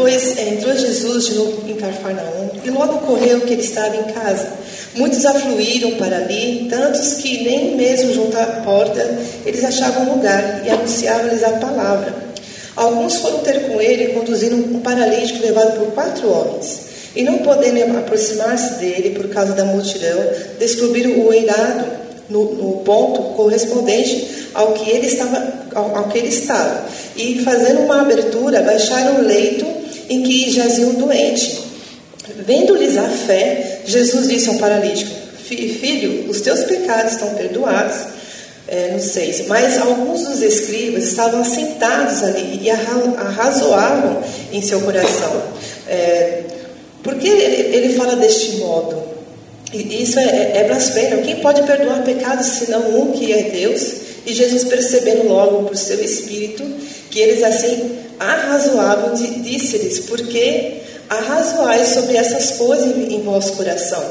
Depois é, entrou Jesus de novo em Cafarnaum e logo ocorreu que ele estava em casa. Muitos afluíram para ali, tantos que nem mesmo junto à porta eles achavam lugar e anunciavam-lhes a palavra. Alguns foram ter com ele, conduzindo um paralítico levado por quatro homens. E não podendo aproximar-se dele por causa da multidão, descobriram o eirado no, no, ponto correspondente ao que ele estava, ao, ao, que ele estava. E fazendo uma abertura, baixaram o leito em que jazia o doente. Vendo-lhes a fé, Jesus disse ao paralítico: Filho, os teus pecados estão perdoados. É, não sei, mas alguns dos escribas estavam sentados ali e arrazoavam em seu coração. É, por que ele, fala deste modo? Isso é, é, é blasfêmia. Quem pode perdoar pecados senão um que é Deus? E Jesus, percebendo logo por seu espírito que eles assim arrazoavam, disse-lhes: Por que arrazoais sobre essas coisas em, vosso coração?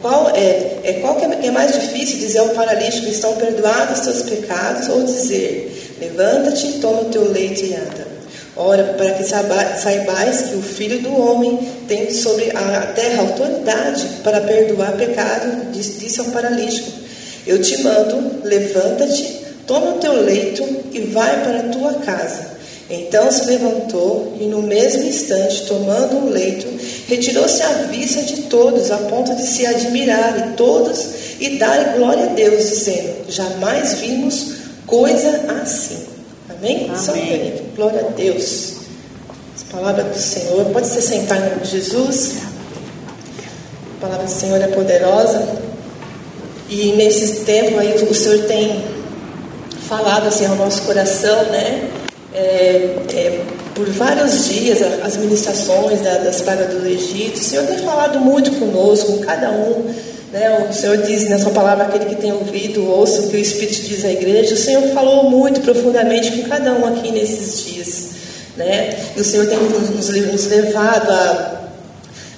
Qual é, é qual é, que é mais difícil dizer ao paralítico: Estão perdoados os teus pecados? Ou dizer: Levanta-te, toma o teu leite e anda? Ora, para que saibais que o Filho do Homem tem sobre a terra autoridade para perdoar pecado, disse ao paralítico: Eu te mando, levanta-te, toma o teu leito e vai para a tua casa. Então se levantou e, no mesmo instante, tomando o leito, retirou-se à vista de todos, a ponto de se admirarem todos e darem glória a Deus, dizendo: Jamais vimos coisa assim. Amém? Amém. Glória a Deus. A palavra do Senhor. Pode se sentar em nome de Jesus. A palavra do Senhor é poderosa. E nesse tempo aí o Senhor tem falado assim ao nosso coração, né? É, é, por vários dias as ministrações da, das pragas do Egito. O Senhor tem falado muito conosco, com cada um né? O Senhor diz na sua palavra, aquele que tem ouvido, ouça o que o Espírito diz à igreja. O Senhor falou muito profundamente com cada um aqui nesses dias. Né? E o Senhor tem nos, nos levado a,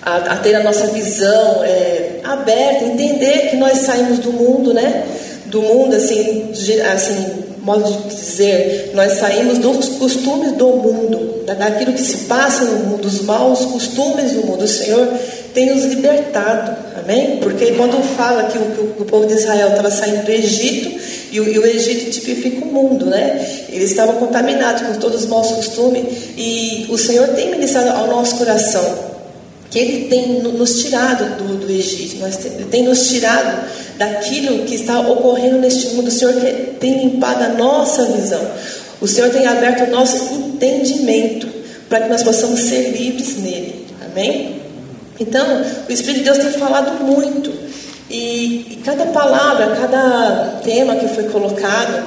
a, a, ter a nossa visão é, aberta, entender que nós saímos do mundo, né? Do mundo, assim, assim modo de dizer, nós saímos dos costumes do mundo, daquilo que se passa no mundo, dos maus costumes do mundo. O Senhor tem nos libertado, amém? Porque quando fala que o, que o povo de Israel estava saindo do Egito, e o, e o, Egito tipifica o mundo, né? Eles estavam contaminados com todos os maus costumes, e o Senhor tem ministrado ao nosso coração que Ele tem nos tirado do, do Egito, Ele tem nos tirado daquilo que está ocorrendo neste mundo. O Senhor tem limpado a nossa visão, o Senhor tem aberto o nosso entendimento para que nós possamos ser livres nele. Amém? Então, o Espírito de Deus tem falado muito. E, e cada palavra, cada tema que foi colocado,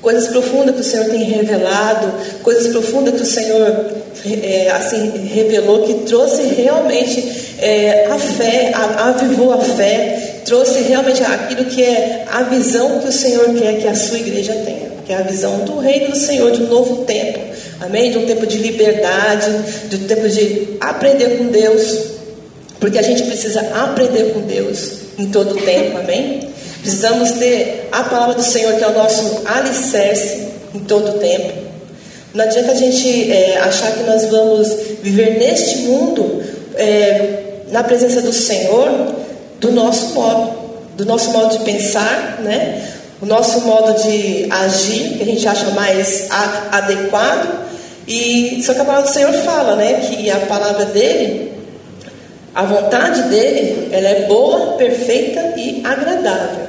coisas profundas que o Senhor tem revelado, coisas profundas que o Senhor é, assim revelou, que trouxe realmente é, a fé, a, avivou a fé, trouxe realmente aquilo que é a visão que o Senhor quer que a sua igreja tenha, que é a visão do reino do Senhor, de um novo tempo, amém? De um tempo de liberdade, de um tempo de aprender com Deus, porque a gente precisa aprender com Deus em todo o tempo, amém? Precisamos ter a palavra do Senhor, que é o nosso alicerce em todo o tempo. Não adianta a gente é, achar que nós vamos viver neste mundo é, na presença do Senhor do nosso modo, do nosso modo de pensar, né? o nosso modo de agir, que a gente acha mais adequado. E só que a palavra do Senhor fala, né, que a palavra dele a vontade dele, ela é boa, perfeita e agradável.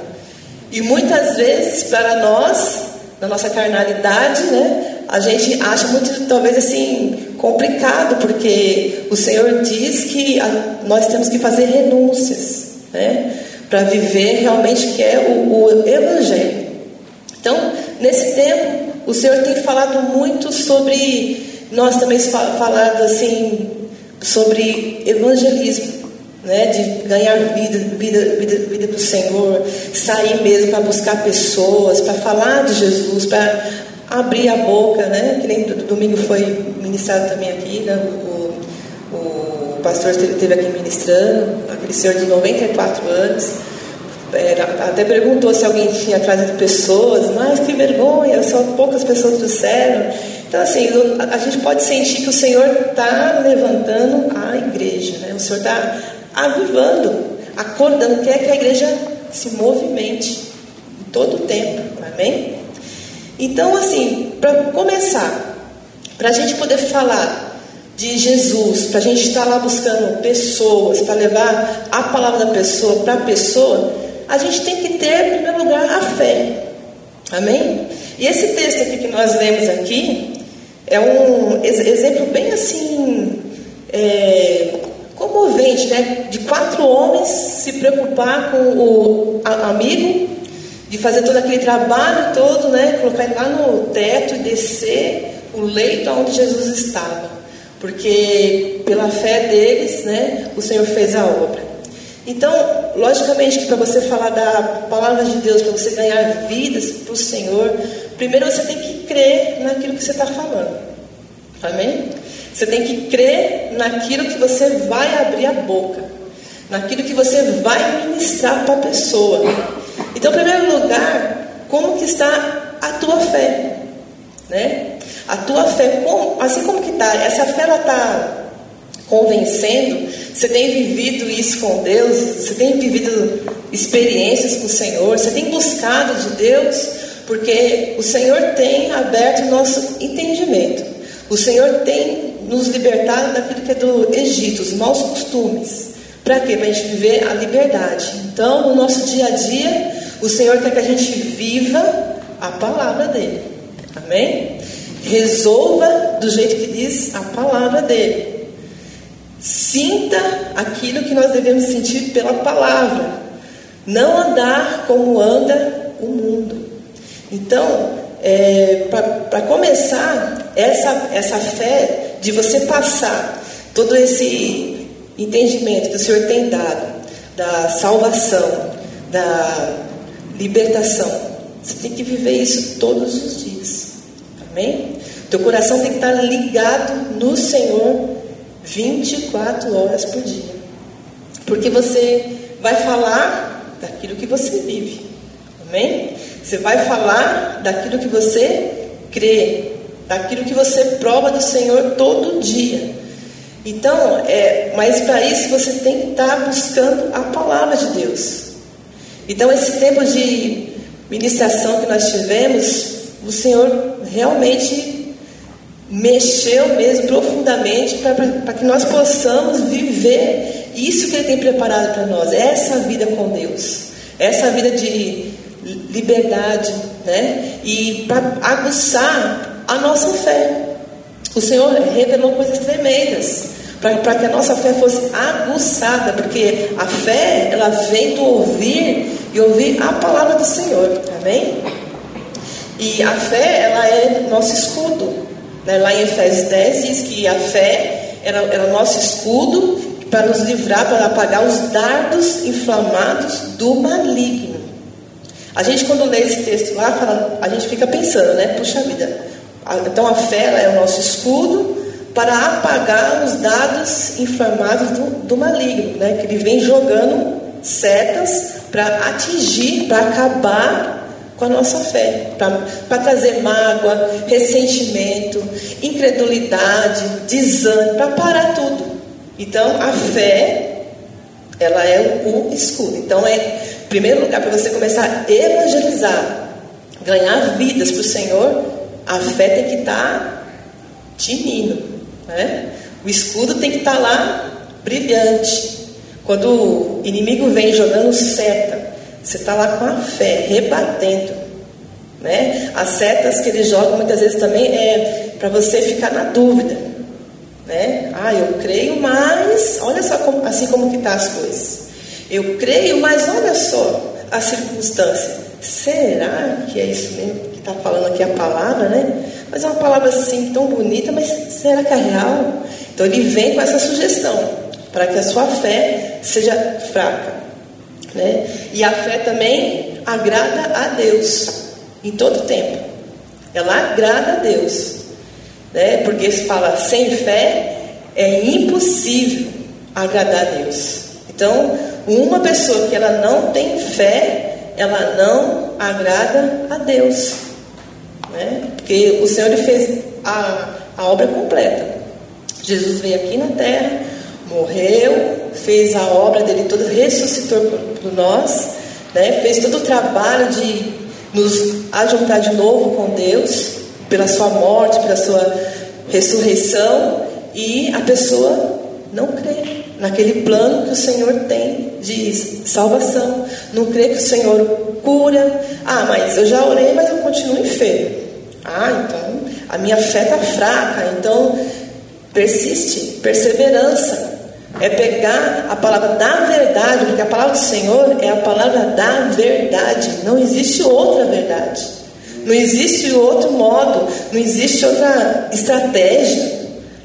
E muitas vezes para nós, na nossa carnalidade, né, a gente acha muito talvez assim complicado, porque o Senhor diz que a, nós temos que fazer renúncias, né, para viver realmente que é o, o evangelho. Então, nesse tempo, o Senhor tem falado muito sobre nós também falado assim sobre evangelismo, né, de ganhar vida, vida, vida, vida do Senhor, sair mesmo para buscar pessoas, para falar de Jesus, para abrir a boca, né, que nem domingo foi ministrado também aqui, né, o, o pastor esteve aqui ministrando, aquele senhor de 94 anos, até perguntou se alguém tinha trazido pessoas, mas que vergonha, só poucas pessoas trouxeram. Então, assim, a gente pode sentir que o Senhor está levantando a igreja, né? o Senhor está avivando, acordando, quer que a igreja se movimente todo o tempo, amém? Então, assim, para começar, para a gente poder falar de Jesus, para a gente estar tá lá buscando pessoas, para levar a palavra da pessoa para a pessoa, a gente tem que ter, em primeiro lugar, a fé, amém? E esse texto aqui que nós lemos aqui, é um exemplo bem assim, é, comovente, né? De quatro homens se preocupar com o amigo, de fazer todo aquele trabalho todo, né? Colocar lá no teto e descer o leito onde Jesus estava. Porque pela fé deles, né? O Senhor fez a obra. Então, logicamente que para você falar da palavra de Deus, para você ganhar vidas para o Senhor, primeiro você tem que crer naquilo que você está falando. Amém? Você tem que crer naquilo que você vai abrir a boca, naquilo que você vai ministrar para a pessoa. Então, em primeiro lugar, como que está a tua fé? Né? A tua fé, assim como que está, essa fé ela está convencendo, você tem vivido isso com Deus, você tem vivido experiências com o Senhor, você tem buscado de Deus, porque o Senhor tem aberto o nosso entendimento. O Senhor tem nos libertado daquilo que é do Egito, os maus costumes. Para quê? Para a gente viver a liberdade. Então, no nosso dia a dia, o Senhor quer que a gente viva a palavra dele. Amém? Resolva do jeito que diz a palavra dele. Sinta aquilo que nós devemos sentir pela palavra. Não andar como anda o mundo. Então, é, para começar, essa, essa fé de você passar todo esse entendimento que o Senhor tem dado, da salvação, da libertação, você tem que viver isso todos os dias. Amém? Teu coração tem que estar ligado no Senhor 24 horas por dia. Porque você vai falar daquilo que você vive. Amém? Você vai falar daquilo que você crê, daquilo que você prova do Senhor todo dia. Então, é, mas para isso você tem que estar buscando a palavra de Deus. Então, esse tempo de ministração que nós tivemos, o Senhor realmente mexeu mesmo profundamente para que nós possamos viver isso que Ele tem preparado para nós, essa vida com Deus, essa vida de liberdade, né? E para aguçar a nossa fé. O Senhor revelou coisas tremendas para que a nossa fé fosse aguçada, porque a fé ela vem do ouvir e ouvir a palavra do Senhor, amém? E a fé ela é nosso escudo. Né? Lá em Efésios 10 diz que a fé era, era nosso escudo para nos livrar, para apagar os dardos inflamados do maligno. A gente, quando lê esse texto lá, a gente fica pensando, né? Puxa vida. Então a fé é o nosso escudo para apagar os dados inflamados do, do maligno, né? Que ele vem jogando setas para atingir, para acabar com a nossa fé, para trazer mágoa, ressentimento, incredulidade, desânimo, para parar tudo. Então a fé, ela é o, escudo. Então é primeiro lugar, para você começar a evangelizar, ganhar vidas para o Senhor, a fé tem que estar tá tinindo. Né? O escudo tem que estar tá lá brilhante. Quando o inimigo vem jogando seta, você está lá com a fé, rebatendo. Né? As setas que ele joga muitas vezes também é para você ficar na dúvida. Né? Ah, eu creio, mas olha só como, assim como que tá as coisas. Eu creio, mas olha só a circunstância. Será que é isso mesmo está falando aqui a palavra, né? Mas é uma palavra assim tão bonita, mas será que é real? Então ele vem com essa sugestão para que a sua fé seja fraca, né? E a fé também agrada a Deus em todo tempo. Ela agrada a Deus, né? Porque se fala sem fé é impossível agradar a Deus. Então uma pessoa que ela não tem fé, ela não agrada a Deus. Né? Porque o Senhor fez a, a obra completa. Jesus veio aqui na terra, morreu, fez a obra dele toda, ressuscitou por nós, né? fez todo o trabalho de nos ajuntar de novo com Deus, pela sua morte, pela sua ressurreição, e a pessoa não crê naquele plano que o Senhor tem de salvação, não crê que o Senhor cura. Ah, mas eu já orei, mas eu continuo enfermo. Ah, então a minha fé está fraca, então persiste, perseverança. É pegar a palavra da verdade, porque a palavra do Senhor é a palavra da verdade. Não existe outra verdade. Não existe outro modo, não existe outra estratégia.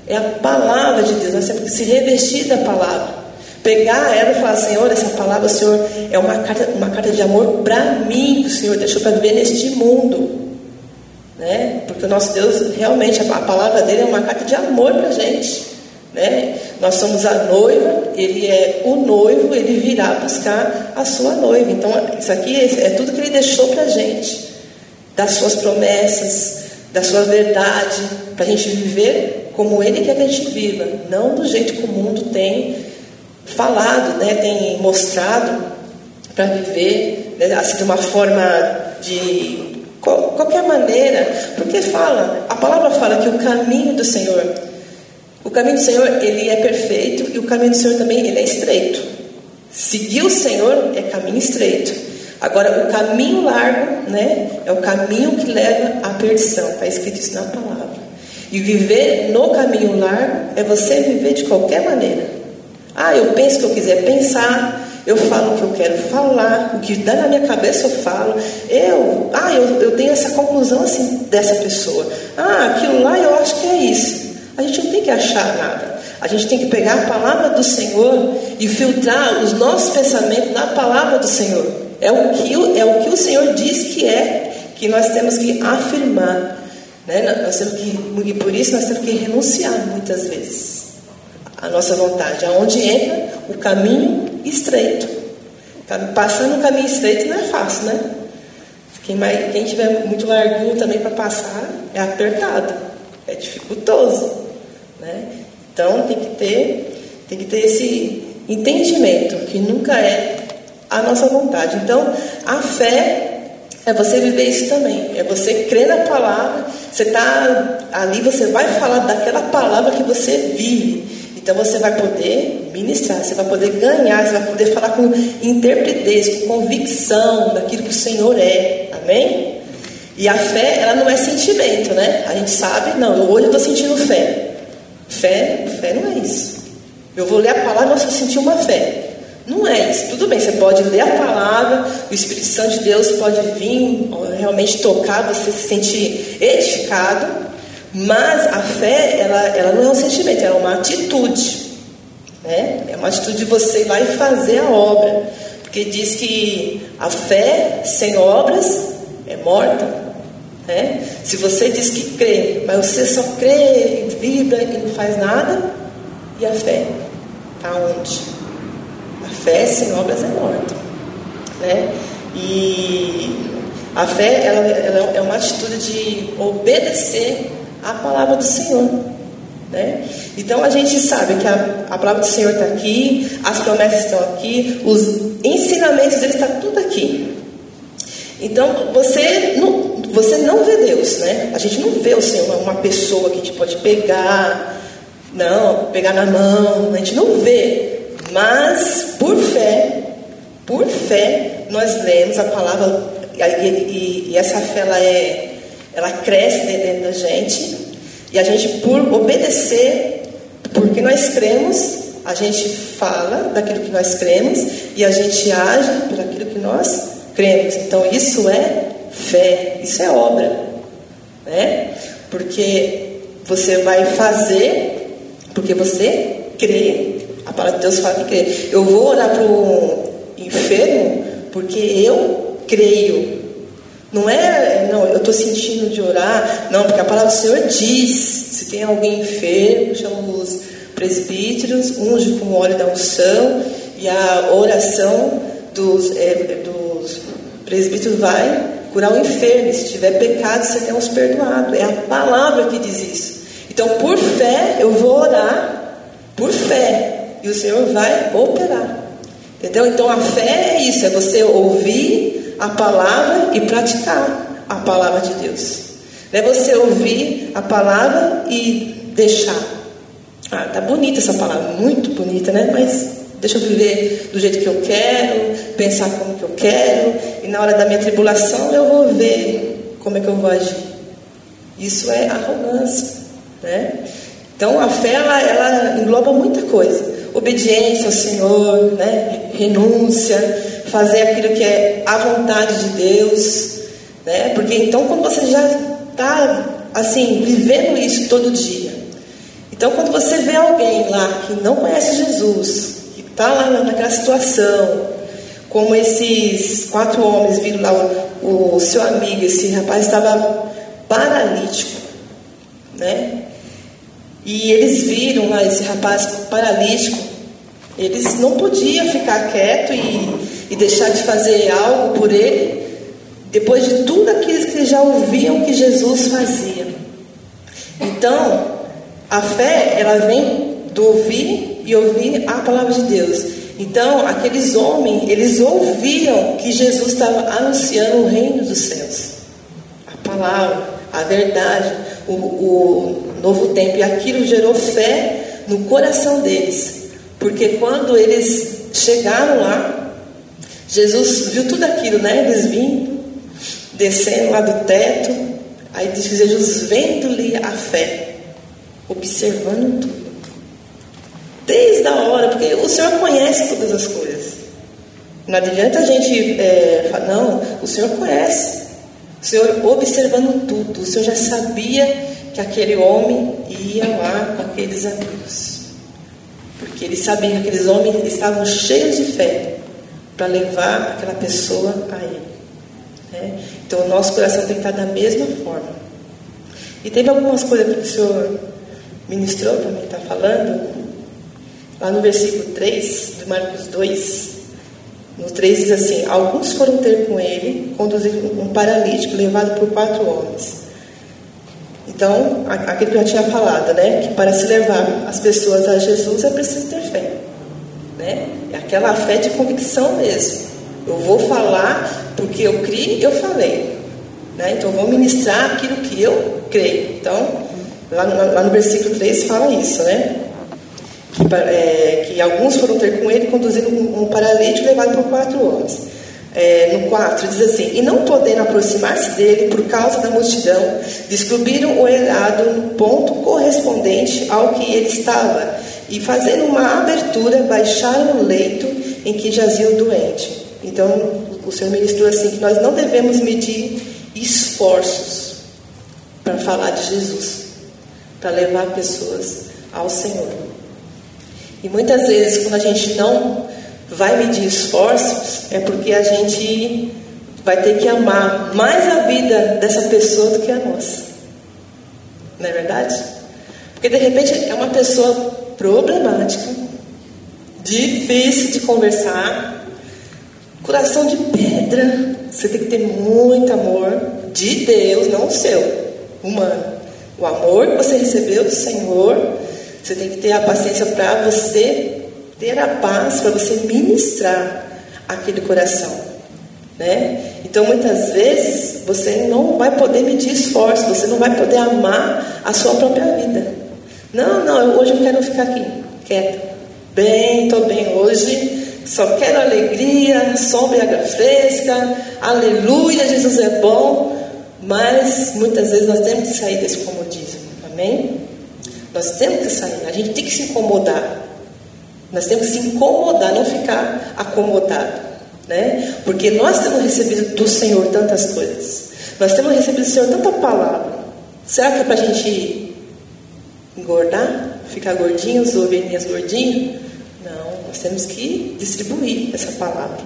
É a palavra de Deus. Nós temos que se revestir da palavra. Pegar ela e falar, Senhor, essa palavra, Senhor, é uma carta, uma carta de amor para mim, que o Senhor deixou para viver neste mundo. Né? Porque o nosso Deus, realmente, a palavra dele é uma carta de amor para a gente. Né? Nós somos a noiva, ele é o noivo, ele virá buscar a sua noiva. Então, isso aqui é, é tudo que ele deixou para a gente, das suas promessas, da sua verdade, para a gente viver como ele quer que a gente viva, não do jeito que o mundo tem falado, né? tem mostrado para viver né? assim, de uma forma de qualquer maneira, porque fala, a palavra fala que o caminho do Senhor o caminho do Senhor, ele é perfeito e o caminho do Senhor também, ele é estreito. Seguir o Senhor é caminho estreito. Agora, o caminho largo, né, é o caminho que leva à perdição. Está escrito isso na palavra. E viver no caminho largo é você viver de qualquer maneira. Ah, eu penso o que eu quiser pensar, eu falo o que eu quero falar, o que dá na minha cabeça eu falo. Eu, ah, eu, eu tenho essa conclusão assim dessa pessoa. Ah, aquilo lá eu acho que é isso. A gente não tem que achar nada. A gente tem que pegar a palavra do Senhor e filtrar os nossos pensamentos na palavra do Senhor. É o que, é o, que o Senhor diz que é, que nós temos que afirmar. Né? Nós temos que, e por isso nós temos que renunciar muitas vezes a nossa vontade. Aonde entra o caminho estreito. Passando o caminho estreito não é fácil, né? Quem, mais, quem tiver muito larguinho também para passar é apertado, é dificultoso. Né? Então tem que ter, tem que ter esse entendimento que nunca é a nossa vontade. Então a fé é você viver isso também, é você crer na palavra, você está ali, você vai falar daquela palavra que você vive. Então você vai poder ministrar, você vai poder ganhar, você vai poder falar com interpretez, com convicção daquilo que o Senhor é. Amém? E a fé, ela não é sentimento, né? A gente sabe, não, eu hoje estou sentindo fé. Fé, fé não é isso. Eu vou ler a palavra, nossa, eu senti uma fé. Não é isso. Tudo bem, você pode ler a palavra, o Espírito Santo de Deus pode vir realmente tocar, você se sentir edificado, mas a fé, ela, ela não é um sentimento, ela é uma atitude. Né? É uma atitude de você ir lá e fazer a obra. Porque diz que a fé sem obras é morta. Né? Se você diz que crê, mas você só crê, vibra e não faz nada, e a fé? Está onde? A fé sem obras é morta. Né? E a fé ela, ela é uma atitude de obedecer à palavra do Senhor. Né? Então a gente sabe que a, a palavra do Senhor está aqui, as promessas estão aqui, os ensinamentos dele estão tudo aqui. Então você não, você não vê Deus, né? A gente não vê o Senhor uma pessoa que a gente pode pegar, não, pegar na mão, a gente não vê. Mas por fé, por fé, nós lemos a palavra e, e, e essa fé ela é, ela cresce dentro da gente e a gente por obedecer, porque nós cremos, a gente fala daquilo que nós cremos e a gente age por aquilo que nós cremos. Então isso é fé, isso é obra, né? Porque você vai fazer porque você crê. A palavra de Deus fala que crê. Eu vou orar para o enfermo porque eu creio. Não é, não, eu estou sentindo de orar, não, porque a palavra do Senhor diz: se tem alguém enfermo, chama os presbíteros, unge com o óleo da unção, e a oração dos, é, dos presbíteros vai curar o enfermo, se tiver pecado, seremos perdoados. É a palavra que diz isso. Então, por fé, eu vou orar, por fé, e o Senhor vai operar. Entendeu? Então, a fé é isso: é você ouvir a palavra e praticar a palavra de Deus. Não é você ouvir a palavra e deixar. Ah, tá bonita essa palavra, muito bonita, né? Mas Deixa eu viver do jeito que eu quero, pensar como que eu quero, e na hora da minha tribulação eu vou ver como é que eu vou agir. Isso é arrogância, né? Então a fé ela, ela engloba muita coisa: obediência ao Senhor, né? renúncia, fazer aquilo que é a vontade de Deus, né? Porque então quando você já está assim vivendo isso todo dia, então quando você vê alguém lá que não conhece Jesus, está lá naquela situação, como esses quatro homens viram lá o, o seu amigo, esse rapaz estava paralítico, né? E eles viram lá esse rapaz paralítico, eles não podiam ficar quieto e, e deixar de fazer algo por ele, depois de tudo aquilo que já ouviam que Jesus fazia. Então, a fé, ela vem do ouvir e ouvir a palavra de Deus. Então, aqueles homens, eles ouviam que Jesus estava anunciando o reino dos céus. A palavra, a verdade, o, o novo tempo. E aquilo gerou fé no coração deles. Porque quando eles chegaram lá, Jesus viu tudo aquilo, né? Eles vindo, descendo lá do teto. Aí diz que Jesus vendo-lhe a fé, observando tudo. Desde a hora, porque o Senhor conhece todas as coisas. Não adianta a gente é, falar, não, o Senhor conhece. O Senhor observando tudo, o Senhor já sabia que aquele homem ia lá com aqueles amigos. Porque ele sabia que aqueles homens estavam cheios de fé para levar aquela pessoa a ele. Né? Então o nosso coração tem que estar da mesma forma. E teve algumas coisas que o Senhor ministrou para mim estar tá falando, Lá no versículo 3 de Marcos 2, no 3 diz assim: Alguns foram ter com ele, conduzindo um paralítico levado por quatro homens. Então, aquilo que eu tinha falado, né? Que para se levar as pessoas a Jesus é preciso ter fé. Né? É aquela fé de convicção mesmo. Eu vou falar porque eu criei, eu falei. Né? Então, eu vou ministrar aquilo que eu creio. Então, lá no, lá no versículo 3 fala isso, né? Que, é, que alguns foram ter com ele, conduzindo um, um paralítico levado por quatro homens. É, no 4 diz assim: E não podendo aproximar-se dele por causa da multidão, descobriram o elhado no ponto correspondente ao que ele estava, e fazendo uma abertura, baixaram o leito em que jazia o doente. Então, o Senhor ministrou assim: que nós não devemos medir esforços para falar de Jesus, para levar pessoas ao Senhor. E muitas vezes, quando a gente não vai medir esforços, é porque a gente vai ter que amar mais a vida dessa pessoa do que a nossa. Não é verdade? Porque de repente é uma pessoa problemática, difícil de conversar, coração de pedra. Você tem que ter muito amor de Deus, não o seu, humano. O amor que você recebeu do Senhor você tem que ter a paciência para você ter a paz, para você ministrar aquele coração. Né? Então, muitas vezes, você não vai poder medir esforço, você não vai poder amar a sua própria vida. Não, não, hoje eu quero ficar aqui, quieta. Bem, estou bem hoje, só quero alegria, sombra e água fresca, aleluia, Jesus é bom. Mas muitas vezes nós temos que sair desse comodismo, amém? Nós temos que sair, a gente tem que se incomodar. Nós temos que se incomodar, não ficar acomodado. Né? Porque nós temos recebido do Senhor tantas coisas. Nós temos recebido do Senhor tanta palavra. Será que é para a gente engordar? Ficar gordinhos, ovelhinhas gordinhos? Não, nós temos que distribuir essa palavra.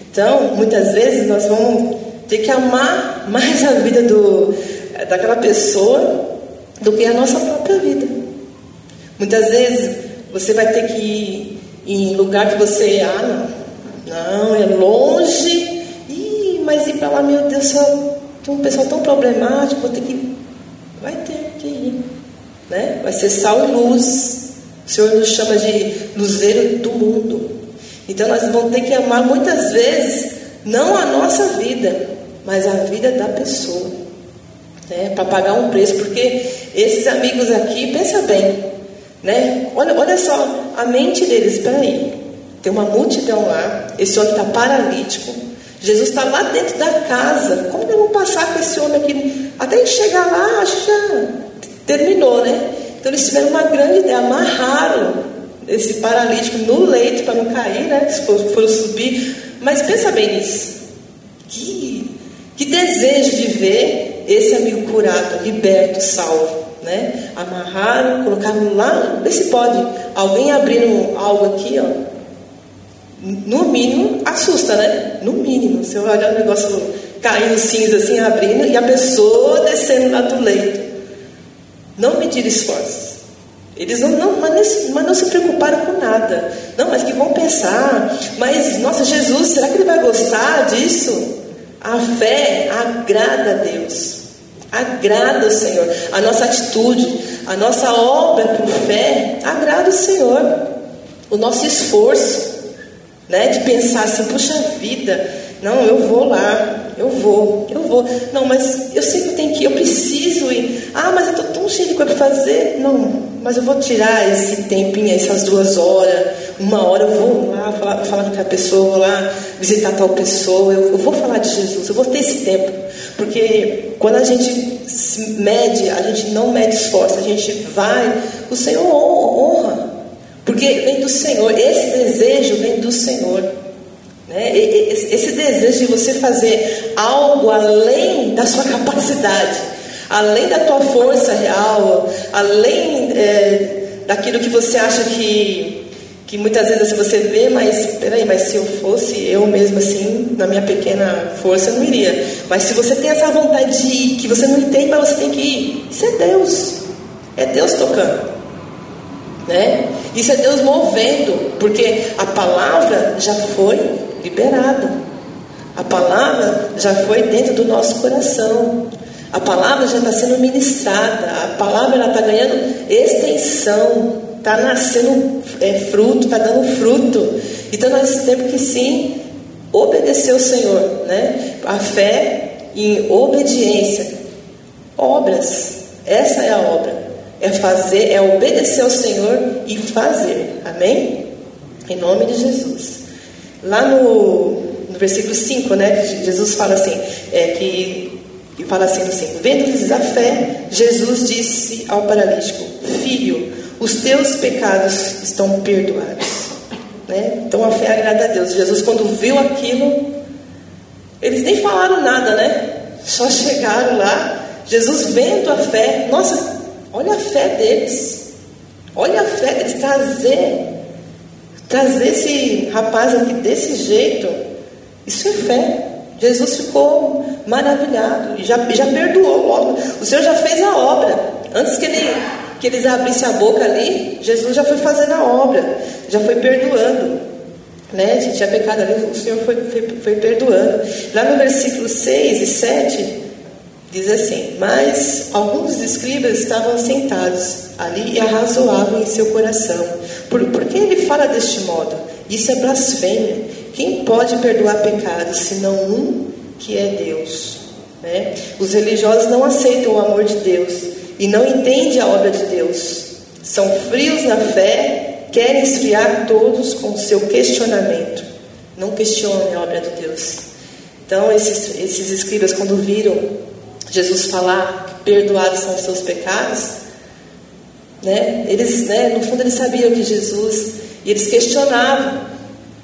Então, muitas vezes nós vamos ter que amar mais a vida do, daquela pessoa do que a nossa própria vida. Muitas vezes você vai ter que ir em lugar que você, ah, não, não é longe, Ih, mas ir para lá, meu Deus, só tem um pessoal tão problemático, vou ter que. Vai ter que ir. Né? Vai ser sal e luz. O Senhor nos chama de luzeiro do mundo. Então nós vamos ter que amar muitas vezes, não a nossa vida, mas a vida da pessoa. Né? Para pagar um preço, porque esses amigos aqui, pensa bem, né? Olha, olha só a mente deles, espera aí. Tem uma multidão lá, esse homem está paralítico, Jesus está lá dentro da casa. Como eu vou passar com esse homem aqui? Até ele chegar lá, acho que já terminou, né? Então eles tiveram uma grande ideia, amarraram esse paralítico no leito para não cair, né? Se for, subir. Mas pensa bem nisso. Que, que desejo de ver esse amigo curado, liberto, salvo. Né? Amarraram, colocaram lá, vê se pode. Alguém abrindo algo aqui, ó no mínimo, assusta, né? No mínimo. Você vai olhar o negócio caindo cinza assim, abrindo, e a pessoa descendo lá do leito. Não medir esforços. Eles não, não mas, mas não se preocuparam com nada. Não, mas que vão pensar. Mas, nossa, Jesus, será que ele vai gostar disso? A fé agrada a Deus. Agrada o Senhor. A nossa atitude, a nossa obra por fé agrada o Senhor. O nosso esforço né? De pensar assim, puxa vida, não, eu vou lá, eu vou, eu vou. Não, mas eu sei que eu tenho que ir, eu preciso ir. Ah, mas eu estou tão cheio de coisa para fazer. Não, mas eu vou tirar esse tempinho, essas duas horas, uma hora, eu vou lá falar, falar com aquela pessoa, vou lá visitar tal pessoa, eu, eu vou falar de Jesus, eu vou ter esse tempo. Porque quando a gente mede, a gente não mede esforço, a gente vai, o Senhor honra. Porque vem do Senhor, esse desejo vem do Senhor. Né? Esse desejo de você fazer algo além da sua capacidade, além da tua força real, além é, daquilo que você acha que, que muitas vezes assim, você vê, mas peraí, mas se eu fosse eu mesmo assim, na minha pequena força, eu não iria. Mas se você tem essa vontade de ir, que você não entende, mas você tem que ir, isso é Deus. É Deus tocando. Né? Isso é Deus movendo, porque a palavra já foi liberada. A palavra já foi dentro do nosso coração. A palavra já está sendo ministrada. A palavra está ganhando extensão. Está nascendo é, fruto, está dando fruto. Então nós temos que sim obedecer o Senhor. Né? A fé em obediência. Obras. Essa é a obra é fazer, é obedecer ao Senhor e fazer. Amém? Em nome de Jesus. Lá no, no versículo 5, né, Jesus fala assim, é, que, que fala assim no 5, vendo-lhes a fé, Jesus disse ao paralítico, filho, os teus pecados estão perdoados. Né? Então a fé agrada a Deus. Jesus quando viu aquilo, eles nem falaram nada, né? Só chegaram lá, Jesus vendo a fé, nossa, Olha a fé deles. Olha a fé deles trazer. Trazer esse rapaz aqui desse jeito. Isso é fé. Jesus ficou maravilhado e já, já perdoou logo. O Senhor já fez a obra. Antes que, ele, que eles abrissem a boca ali, Jesus já foi fazendo a obra, já foi perdoando. Né? Tinha pecado ali, o Senhor foi, foi, foi perdoando. Lá no versículo 6 e 7, Diz assim: Mas alguns escribas estavam sentados ali e arrazoavam em seu coração. Por, por que ele fala deste modo? Isso é blasfêmia. Quem pode perdoar pecados senão um que é Deus? Né? Os religiosos não aceitam o amor de Deus e não entendem a obra de Deus. São frios na fé, querem esfriar todos com seu questionamento. Não questionem a obra de Deus. Então, esses, esses escribas, quando viram Jesus falar que perdoados são os seus pecados, né? Eles, né, no fundo, eles sabiam que Jesus e eles questionavam.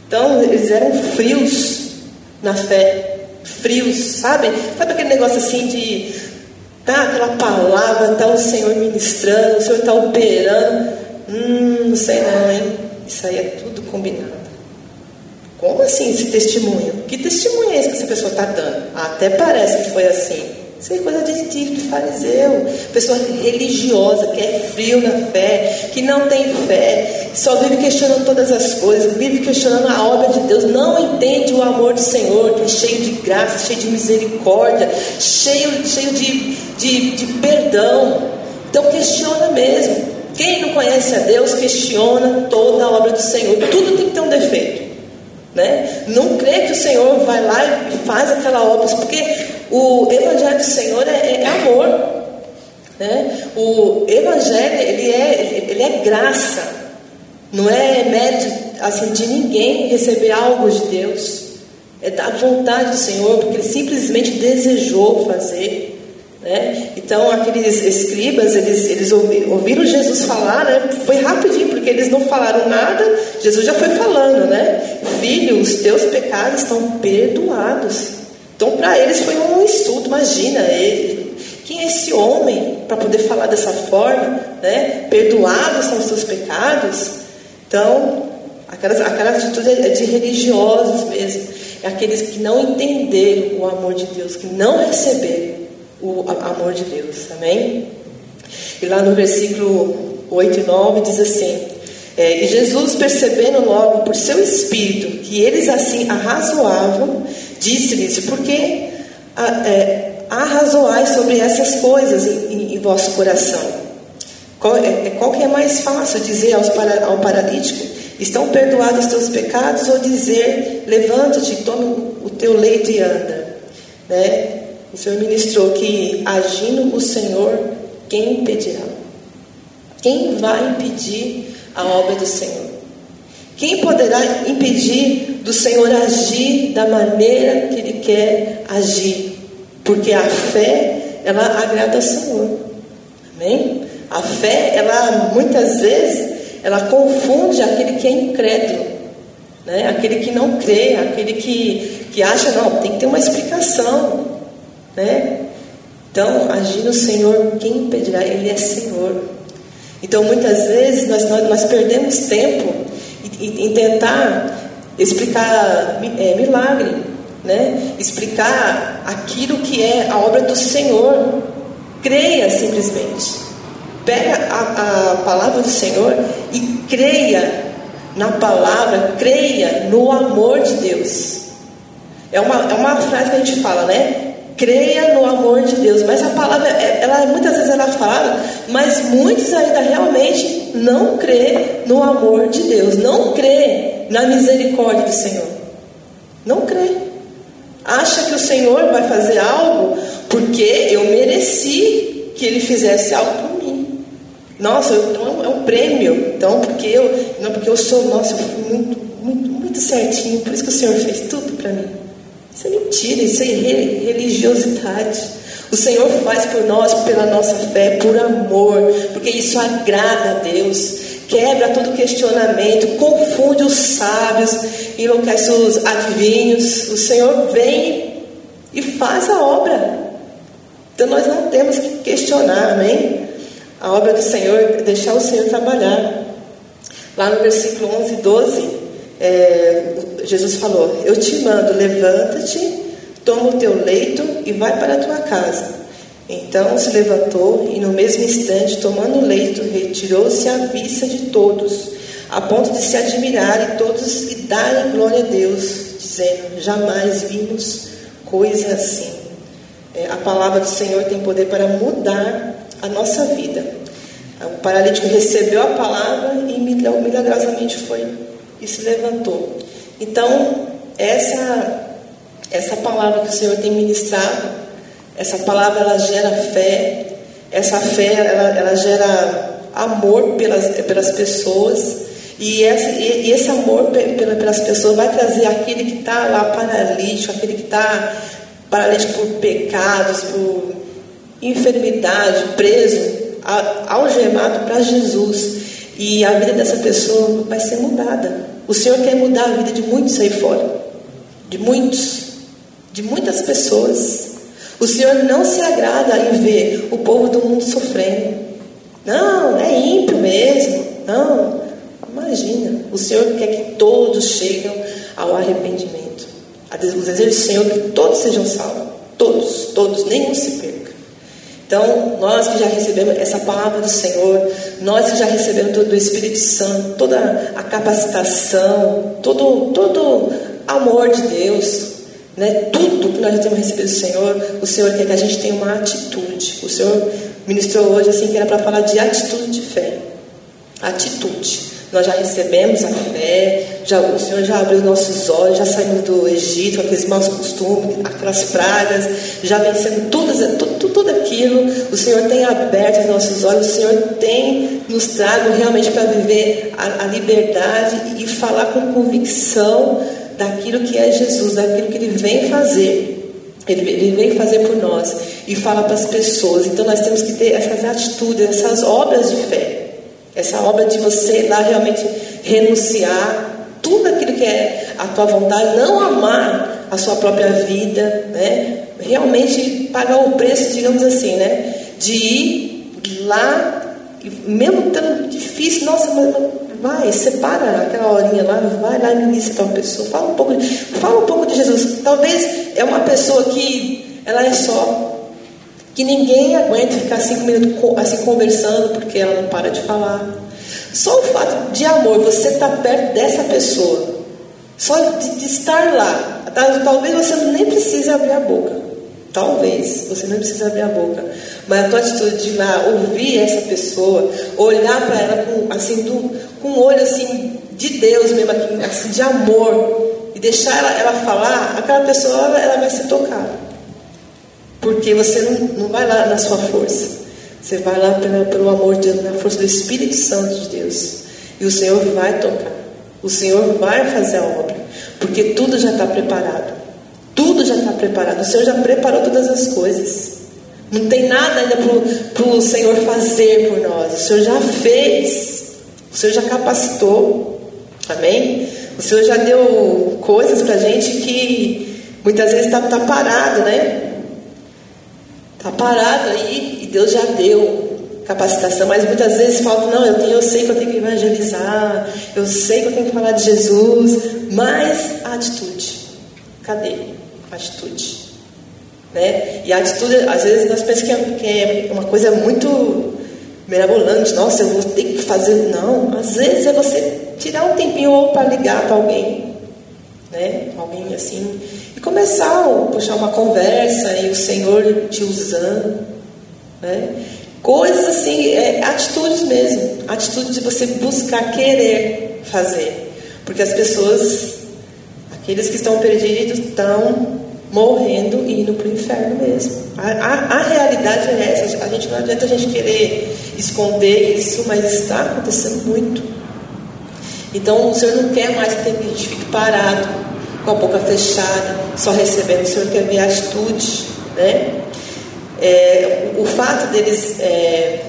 Então, eles eram frios na fé, frios, sabe? Sabe aquele negócio assim de tá aquela palavra, tá o Senhor ministrando, o Senhor está operando. Hum, não sei não, hein? Isso aí é tudo combinado. Como assim esse testemunho? Que testemunho é esse que essa pessoa está dando? Até parece que foi assim. Isso é coisa de tipo de fariseu, pessoa religiosa, que é frio na fé, que não tem fé, só vive questionando todas as coisas, vive questionando a obra de Deus, não entende o amor do Senhor, que é cheio de graça, cheio de misericórdia, cheio, cheio de, de, de perdão. Então questiona mesmo. Quem não conhece a Deus questiona toda a obra do Senhor. Tudo tem que ter um defeito. Né? Não crê que o Senhor vai lá e faz aquela obra, porque o Evangelho do Senhor é, é, é amor. Né? O Evangelho ele é, ele é graça, não é mérito assim, de ninguém receber algo de Deus. É da vontade do Senhor, porque Ele simplesmente desejou fazer. Né? Então, aqueles escribas, eles, eles ouviram Jesus falar, né? foi rapidinho, porque eles não falaram nada, Jesus já foi falando, né? Filho, os teus pecados estão perdoados. Então, para eles foi um insulto, imagina, ele, quem é esse homem para poder falar dessa forma, né? Perdoados são os seus pecados. Então, aquelas, aquela atitude é de religiosos mesmo, é aqueles que não entenderam o amor de Deus, que não receberam o amor de Deus. Amém? E lá no versículo 8 e 9 diz assim: é, E Jesus, percebendo logo por seu espírito que eles assim arrazoavam, disse-lhes: Por que é, arrazoais sobre essas coisas em, em, em vosso coração? Qual é, é, qual que é mais fácil dizer aos para, ao paralítico: Estão perdoados os teus pecados? Ou dizer: Levanta-te, toma o teu leito e anda? Né? O Senhor ministrou que agindo o Senhor, quem impedirá? Quem vai impedir a obra do Senhor? Quem poderá impedir do Senhor agir da maneira que Ele quer agir? Porque a fé, ela agrada ao Senhor. Amém? A fé, ela muitas vezes, ela confunde aquele que é incrédulo. Né? Aquele que não crê, aquele que, que acha, não, tem que ter uma explicação. Né? Então, agir no Senhor, quem impedirá? Ele é Senhor. Então, muitas vezes, nós, nós, nós perdemos tempo em, em tentar explicar é, milagre, né? explicar aquilo que é a obra do Senhor. Creia simplesmente. Pega a, a palavra do Senhor e creia na palavra, creia no amor de Deus. É uma, é uma frase que a gente fala, né? Creia no amor de Deus. Mas a palavra, é, ela muitas vezes ela fala, mas muitos ainda realmente não crê no amor de Deus, não crê na misericórdia do Senhor. Não crê. Acha que o Senhor vai fazer algo porque eu mereci que ele fizesse algo por mim. Nossa, então é um prêmio. Então, porque eu, não porque eu sou, nossa, eu fui muito, muito, muito certinho, por isso que o Senhor fez tudo para mim. Isso é mentira, isso é religiosidade. O Senhor faz por nós, pela nossa fé, por amor, porque isso agrada a Deus. Quebra todo questionamento, confunde os sábios, enlouquece os adivinhos. O Senhor vem e faz a obra. Então nós não temos que questionar, amém? A obra do Senhor, deixar o Senhor trabalhar. Lá no versículo 11 e 12, é, Jesus falou: Eu te mando, levanta-te, toma o teu leito e vai para a tua casa. Então se levantou e, no mesmo instante, tomando o leito, retirou-se à vista de todos, a ponto de se admirar e todos e darem glória a Deus, dizendo: Jamais vimos coisa assim. É, a palavra do Senhor tem poder para mudar a nossa vida. O paralítico recebeu a palavra e milagrosamente foi e se levantou. Então, essa, essa palavra que o Senhor tem ministrado, essa palavra ela gera fé, essa fé ela, ela gera amor pelas, pelas pessoas. E esse, e esse amor pelas pessoas vai trazer aquele que está lá paralítico, aquele que está paralítico por pecados, por enfermidade, preso, algemado para Jesus. E a vida dessa pessoa vai ser mudada. O Senhor quer mudar a vida de muitos aí fora. De muitos. De muitas pessoas. O Senhor não se agrada em ver o povo do mundo sofrendo. Não, é ímpio mesmo. Não, imagina. O Senhor quer que todos cheguem ao arrependimento. O desejo do Senhor é que todos sejam salvos. Todos, todos, nenhum se perca. Então, nós que já recebemos essa palavra do Senhor, nós que já recebemos todo o Espírito Santo, toda a capacitação, todo, todo amor de Deus, né? tudo que nós já temos recebido do Senhor, o Senhor quer que a gente tenha uma atitude. O Senhor ministrou hoje assim que era para falar de atitude de fé. Atitude. Nós já recebemos a fé, já, o Senhor já abriu nossos olhos, já saímos do Egito, aqueles maus costumes, aquelas pragas, já vencendo tudo, tudo, aquilo. O Senhor tem aberto os nossos olhos, o Senhor tem nos trago realmente para viver a, a liberdade e falar com convicção daquilo que é Jesus, daquilo que Ele vem fazer. Ele, ele vem fazer por nós e fala para as pessoas. Então nós temos que ter essas atitudes, essas obras de fé. Essa obra de você lá realmente renunciar tudo aquilo que é a tua vontade, não amar a sua própria vida, né? Realmente pagar o preço, digamos assim, né? De ir lá, mesmo tão difícil, nossa, mas vai, separa aquela horinha lá, vai lá e ministra para uma pessoa, fala um pouco, fala um pouco de Jesus. Talvez é uma pessoa que ela é só que ninguém aguenta ficar cinco minutos assim conversando porque ela não para de falar. Só o fato de amor, você estar tá perto dessa pessoa, só de, de estar lá, tá, talvez você nem precise abrir a boca. Talvez você não precise abrir a boca, mas a tua atitude de lá ouvir essa pessoa, olhar para ela com assim do, com um olho assim de Deus mesmo aqui, assim de amor e deixar ela, ela falar, aquela pessoa ela, ela vai ser tocada. Porque você não, não vai lá na sua força. Você vai lá pelo amor de Deus, na força do Espírito Santo de Deus. E o Senhor vai tocar. O Senhor vai fazer a obra. Porque tudo já está preparado. Tudo já está preparado. O Senhor já preparou todas as coisas. Não tem nada ainda para o Senhor fazer por nós. O Senhor já fez. O Senhor já capacitou. Amém? O Senhor já deu coisas para gente que muitas vezes está tá parado, né? Está parado aí e Deus já deu capacitação, mas muitas vezes falta, não, eu, tenho, eu sei que eu tenho que evangelizar, eu sei que eu tenho que falar de Jesus, mas a atitude, cadê a atitude? Né? E a atitude, às vezes nós pensamos que é, é uma coisa muito mirabolante, nossa, eu vou ter que fazer. Não, às vezes é você tirar um tempinho ou para ligar para alguém, né? Alguém assim e começar a puxar uma conversa e o Senhor te usando. Né? Coisas assim, é, atitudes mesmo. Atitude de você buscar querer fazer. Porque as pessoas, aqueles que estão perdidos, estão morrendo e indo para o inferno mesmo. A, a, a, realidade é essa. A gente não adianta a gente querer esconder isso, mas está acontecendo muito. Então o Senhor não quer mais que a gente fique parado com a boca fechada, só recebendo. O Senhor quer ver atitude, né? É, o fato deles é,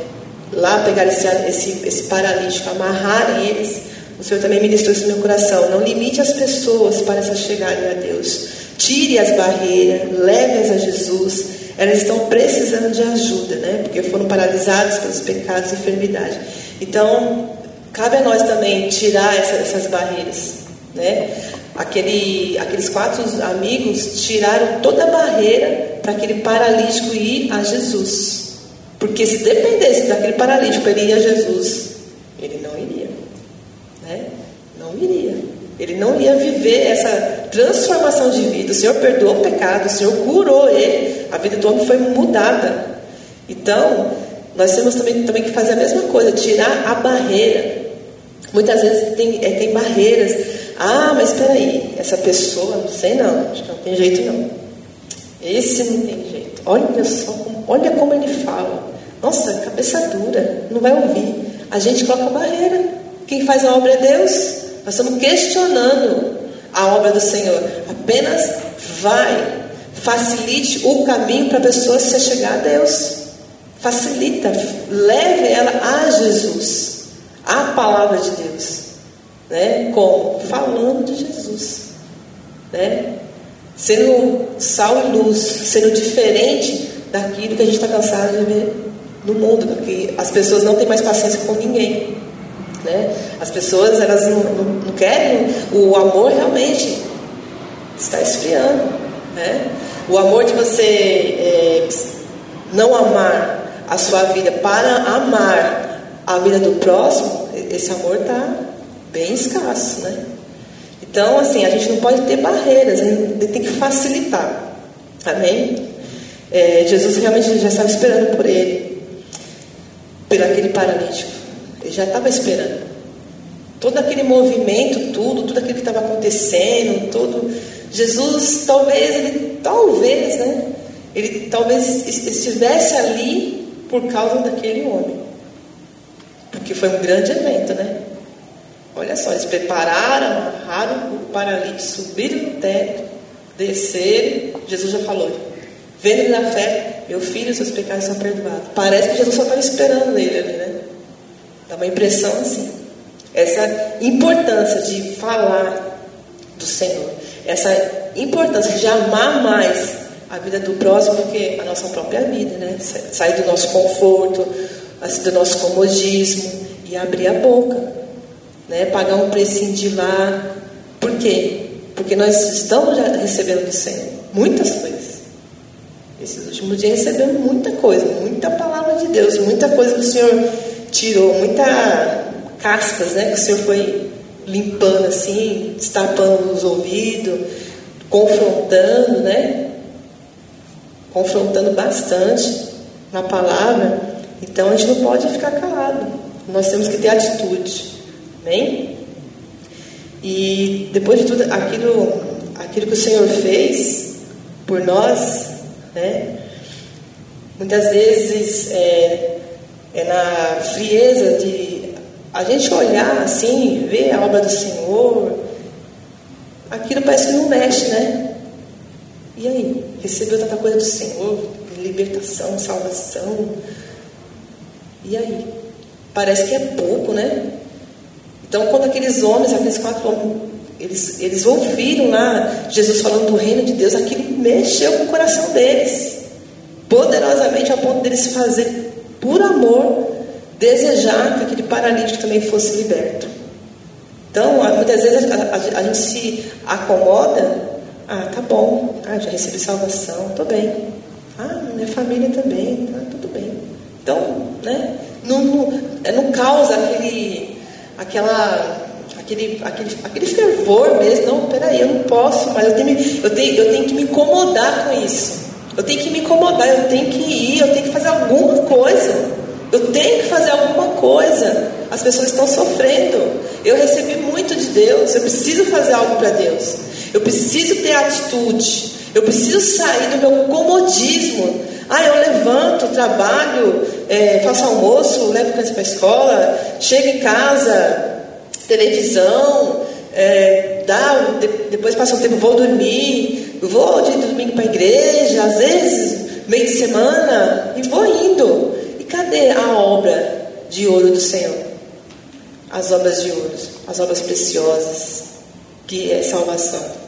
lá pegar esse, esse, esse paralítico, amarrarem eles, o Senhor também ministrou isso no meu coração. Não limite as pessoas para se chegarem a Deus. Tire as barreiras, leve-as a Jesus. Elas estão precisando de ajuda, né? Porque foram paralisadas pelos pecados e enfermidade. Então, cabe a nós também tirar essa, essas barreiras, né? Aquele, aqueles quatro amigos tiraram toda a barreira para aquele paralítico ir a Jesus. Porque se dependesse daquele paralítico ele ir a Jesus, ele não iria. Né? Não iria. Ele não ia viver essa transformação de vida. O Senhor perdoou o pecado, o Senhor curou ele, a vida do homem foi mudada. Então, nós temos também, também que fazer a mesma coisa, tirar a barreira. Muitas vezes tem, é, tem barreiras ah, mas espera aí, essa pessoa, não sei não, acho que não tem jeito não. Esse não tem jeito. Olha só, olha como ele fala. Nossa, cabeça dura, não vai ouvir. A gente coloca barreira. Quem faz a obra é Deus. Nós estamos questionando a obra do Senhor. Apenas vai, facilite o caminho para a pessoa se chegar a Deus. Facilita, leve ela a Jesus, a palavra de Deus. Né? Como? Falando de Jesus. Né? Sendo sal e luz, sendo diferente daquilo que a gente está cansado de ver no mundo, porque as pessoas não têm mais paciência com ninguém. Né? As pessoas elas não, não, não querem, o amor realmente está esfriando. Né? O amor de você é, não amar a sua vida para amar a vida do próximo, esse amor está bem escasso, né? Então, assim, a gente não pode ter barreiras, a gente tem que facilitar. Amém? É, Jesus realmente já estava esperando por ele, por aquele paralítico. Ele já estava esperando. Todo aquele movimento, tudo, tudo aquilo que estava acontecendo, todo. Jesus, talvez, ele, talvez, né? Ele talvez estivesse ali por causa daquele homem. Porque foi um grande evento, né? Olha só, eles prepararam, amarraram o paralítico, subiram no teto, desceram. Jesus já falou: vendo na fé, meu filho, seus pecados são perdoados. Parece que Jesus só estava esperando ele ali, né? Dá uma impressão assim. Essa importância de falar do Senhor, essa importância de amar mais a vida do próximo que a nossa própria vida, né? Sair do nosso conforto, do nosso comodismo e abrir a boca né? pagar um precinho de lá. Por quê? Porque nós estamos já recebendo do Senhor muitas coisas. Esses últimos dias recebemos muita coisa, muita palavra de Deus, muita coisa que o Senhor tirou, muita cascas, né? Que o Senhor foi limpando assim, destapando os ouvidos, confrontando, né? Confrontando bastante na palavra. Então a gente não pode ficar calado. Nós temos que ter atitude. Amém? E depois de tudo aquilo, aquilo que o Senhor fez por nós, né? Muitas vezes é, é na frieza de a gente olhar assim, ver a obra do Senhor, aquilo parece que não mexe, né? E aí? Recebeu tanta coisa do Senhor, libertação, salvação. E aí? Parece que é pouco, né? Então, quando aqueles homens, aqueles quatro homens, eles, eles ouviram lá Jesus falando do reino de Deus, aquilo mexeu com o coração deles, poderosamente, ao ponto deles fazer, por amor, desejar que aquele paralítico também fosse liberto. Então, muitas vezes a, a, a gente se acomoda, ah, tá bom, ah, já recebi salvação, estou bem. Ah, minha família também, tá tudo bem. Então, né, não, não, não causa aquele aquela, aquele, aquele, aquele fervor mesmo. Não, peraí, eu não posso, mas eu tenho, eu, tenho, eu tenho que me incomodar com isso. Eu tenho que me incomodar, eu tenho que ir, eu tenho que fazer alguma coisa. Eu tenho que fazer alguma coisa. As pessoas estão sofrendo. Eu recebi muito de Deus. Eu preciso fazer algo para Deus. Eu preciso ter atitude. Eu preciso sair do meu comodismo. Ah, eu levanto, trabalho, é, faço almoço, levo criança para a escola, chego em casa, televisão, é, dá, depois passa um tempo, vou dormir, vou de domingo para a igreja, às vezes meio de semana, e vou indo. E cadê a obra de ouro do Senhor? As obras de ouro, as obras preciosas, que é salvação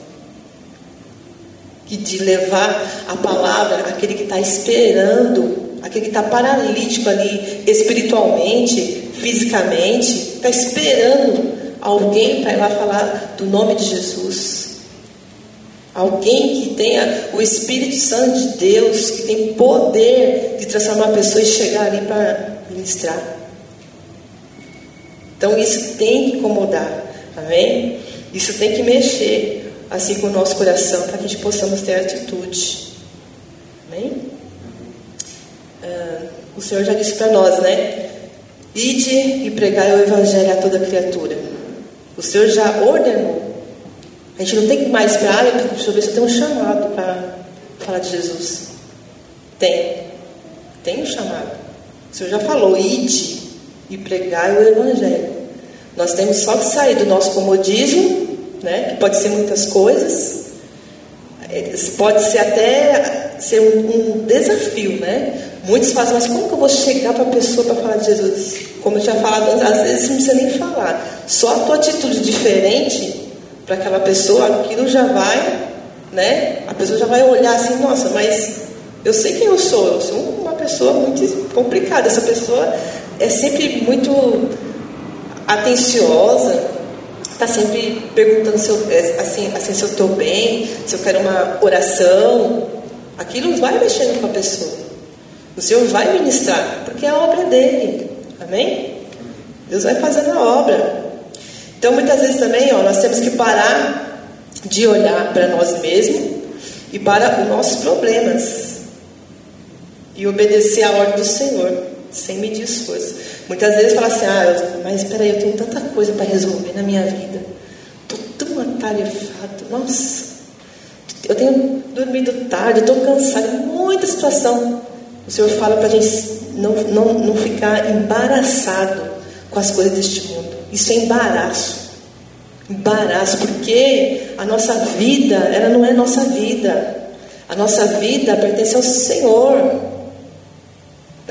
que de levar a palavra àquele que está esperando, aquele que está paralítico ali espiritualmente, fisicamente, está esperando alguém para ir lá falar do nome de Jesus. Alguém que tenha o Espírito Santo de Deus, que tem poder de transformar a pessoa e chegar ali para ministrar. Então isso tem que incomodar, amém? Isso tem que mexer assim com o nosso coração, para que a gente possamos ter atitude. Amém? Ah, o Senhor já disse para nós, né? Ide e pregai o Evangelho a toda criatura. O Senhor já ordenou. A gente não tem que mais para ah, deixa eu ver se eu tenho um chamado para falar de Jesus. Tem. Tem um chamado. O Senhor já falou, ide e pregai o Evangelho. Nós temos só que sair do nosso comodismo né? que pode ser muitas coisas, pode ser até ser um, um desafio, né? Muitos fazem, mas como que eu vou chegar para a pessoa para falar de Jesus? Como eu tinha falado antes, às vezes não precisa nem falar. Só a tua atitude diferente para aquela pessoa, aquilo já vai, né? A pessoa já vai olhar assim, nossa, mas eu sei quem eu sou, eu sou uma pessoa muito complicada. Essa pessoa é sempre muito atenciosa, está sempre perguntando se eu, é, assim, assim, se eu estou bem, se eu quero uma oração. Aquilo vai mexendo com a pessoa. O Senhor vai ministrar, porque é a obra dele. Amém? Deus vai fazendo a obra. Então, muitas vezes também, ó, nós temos que parar de olhar para nós mesmos e para os nossos problemas e obedecer à ordem do Senhor, sem medir esforço. Muitas vezes fala assim: ah, mas espera aí, eu tenho tanta coisa para resolver na minha vida, estou tão atarefado, nossa, eu tenho dormido tarde, estou cansado, muita situação. O Senhor fala para a gente não, não, não ficar embaraçado com as coisas deste mundo. Isso é embaraço. Embaraço, porque a nossa vida, ela não é nossa vida. A nossa vida pertence ao Senhor.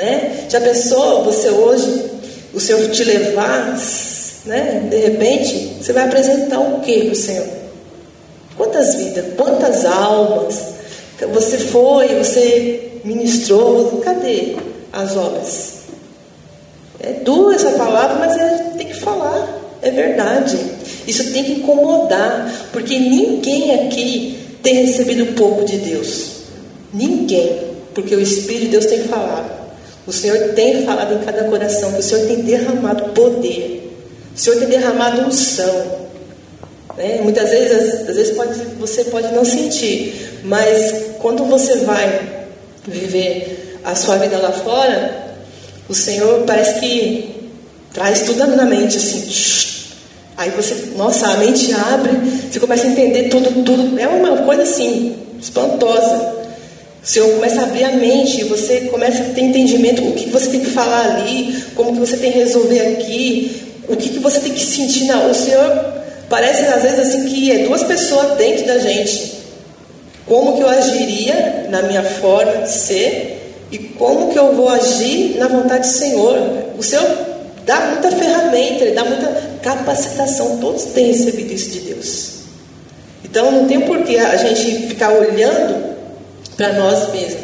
Né? Já pensou você hoje, o Senhor te levar, né? de repente, você vai apresentar o que para o Senhor? Quantas vidas, quantas almas você foi, você ministrou, cadê as obras? É dura essa palavra, mas é, tem que falar, é verdade. Isso tem que incomodar, porque ninguém aqui tem recebido pouco de Deus. Ninguém, porque o Espírito de Deus tem falado. O Senhor tem falado em cada coração, que o Senhor tem derramado poder, o Senhor tem derramado unção. Né? Muitas vezes, às vezes pode, você pode não sentir, mas quando você vai viver a sua vida lá fora, o Senhor parece que traz tudo na mente, assim. Aí você, nossa, a mente abre, você começa a entender tudo, tudo. É uma coisa assim, espantosa. O Senhor começa a abrir a mente, você começa a ter entendimento, o que você tem que falar ali, como que você tem que resolver aqui, o que, que você tem que sentir na. O Senhor parece às vezes assim que é duas pessoas dentro da gente. Como que eu agiria na minha forma de ser e como que eu vou agir na vontade do Senhor? O Senhor dá muita ferramenta, Ele dá muita capacitação. Todos têm recebido isso de Deus. Então não tem por que a gente ficar olhando para nós mesmos,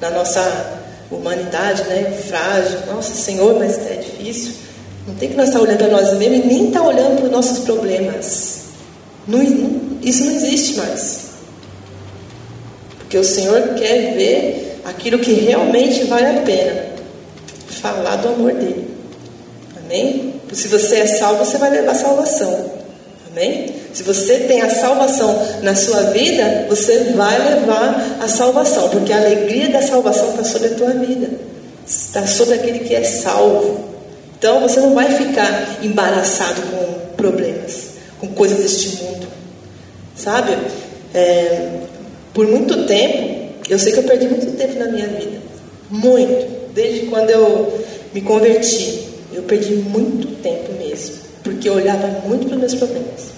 na nossa humanidade, né? Frágil. Nossa, Senhor, mas é difícil. Não tem que nós estar olhando para nós mesmos e nem estar olhando para os nossos problemas. Não, isso não existe mais. Porque o Senhor quer ver aquilo que realmente vale a pena. Falar do amor dele. Amém? Se você é salvo, você vai levar salvação. Amém? Se você tem a salvação na sua vida, você vai levar a salvação, porque a alegria da salvação está sobre a tua vida, está sobre aquele que é salvo. Então você não vai ficar embaraçado com problemas, com coisas deste mundo, sabe? É, por muito tempo eu sei que eu perdi muito tempo na minha vida. Muito. Desde quando eu me converti. Eu perdi muito tempo mesmo. Porque eu olhava muito para os meus problemas.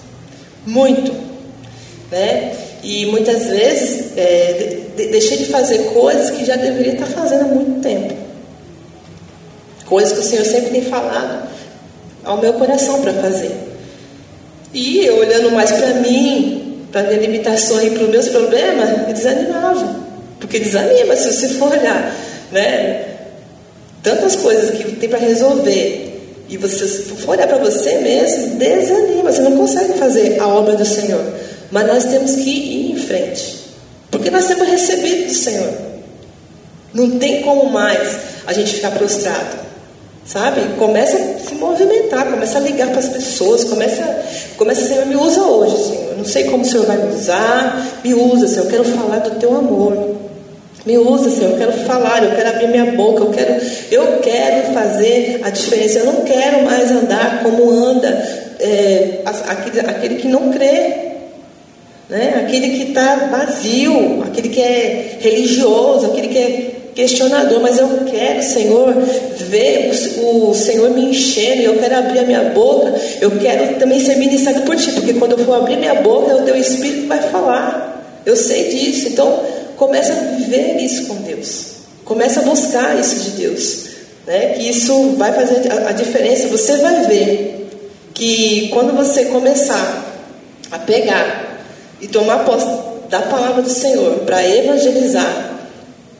Muito. Né? E muitas vezes é, de, deixei de fazer coisas que já deveria estar fazendo há muito tempo. Coisas que o Senhor sempre tem falado ao meu coração para fazer. E eu olhando mais para mim, para minha limitação e para os meus problemas, eu desanimava. Porque desanima se você for olhar, né? Tantas coisas que tem para resolver e você for olhar para você mesmo, desanima. Você não consegue fazer a obra do Senhor. Mas nós temos que ir em frente. Porque nós temos recebido do Senhor. Não tem como mais a gente ficar prostrado. Sabe? Começa a se movimentar, começa a ligar para as pessoas, começa, começa Senhor, me usa hoje, Senhor. Não sei como o Senhor vai me usar, me usa, Senhor. Eu quero falar do teu amor. Me usa, Senhor, eu quero falar, eu quero abrir minha boca, eu quero, eu quero fazer a diferença. Eu não quero mais andar como anda é, aquele, aquele que não crê, né? aquele que está vazio, aquele que é religioso, aquele que é questionador, mas eu quero, Senhor, ver o, o Senhor me enchendo, eu quero abrir a minha boca, eu quero também ser ministrado por Ti, porque quando eu for abrir minha boca, o Teu Espírito vai falar. Eu sei disso, então Começa a viver isso com Deus. Começa a buscar isso de Deus. Né? Que isso vai fazer a, diferença. Você vai ver que quando você começar a pegar e tomar posse da palavra do Senhor para evangelizar,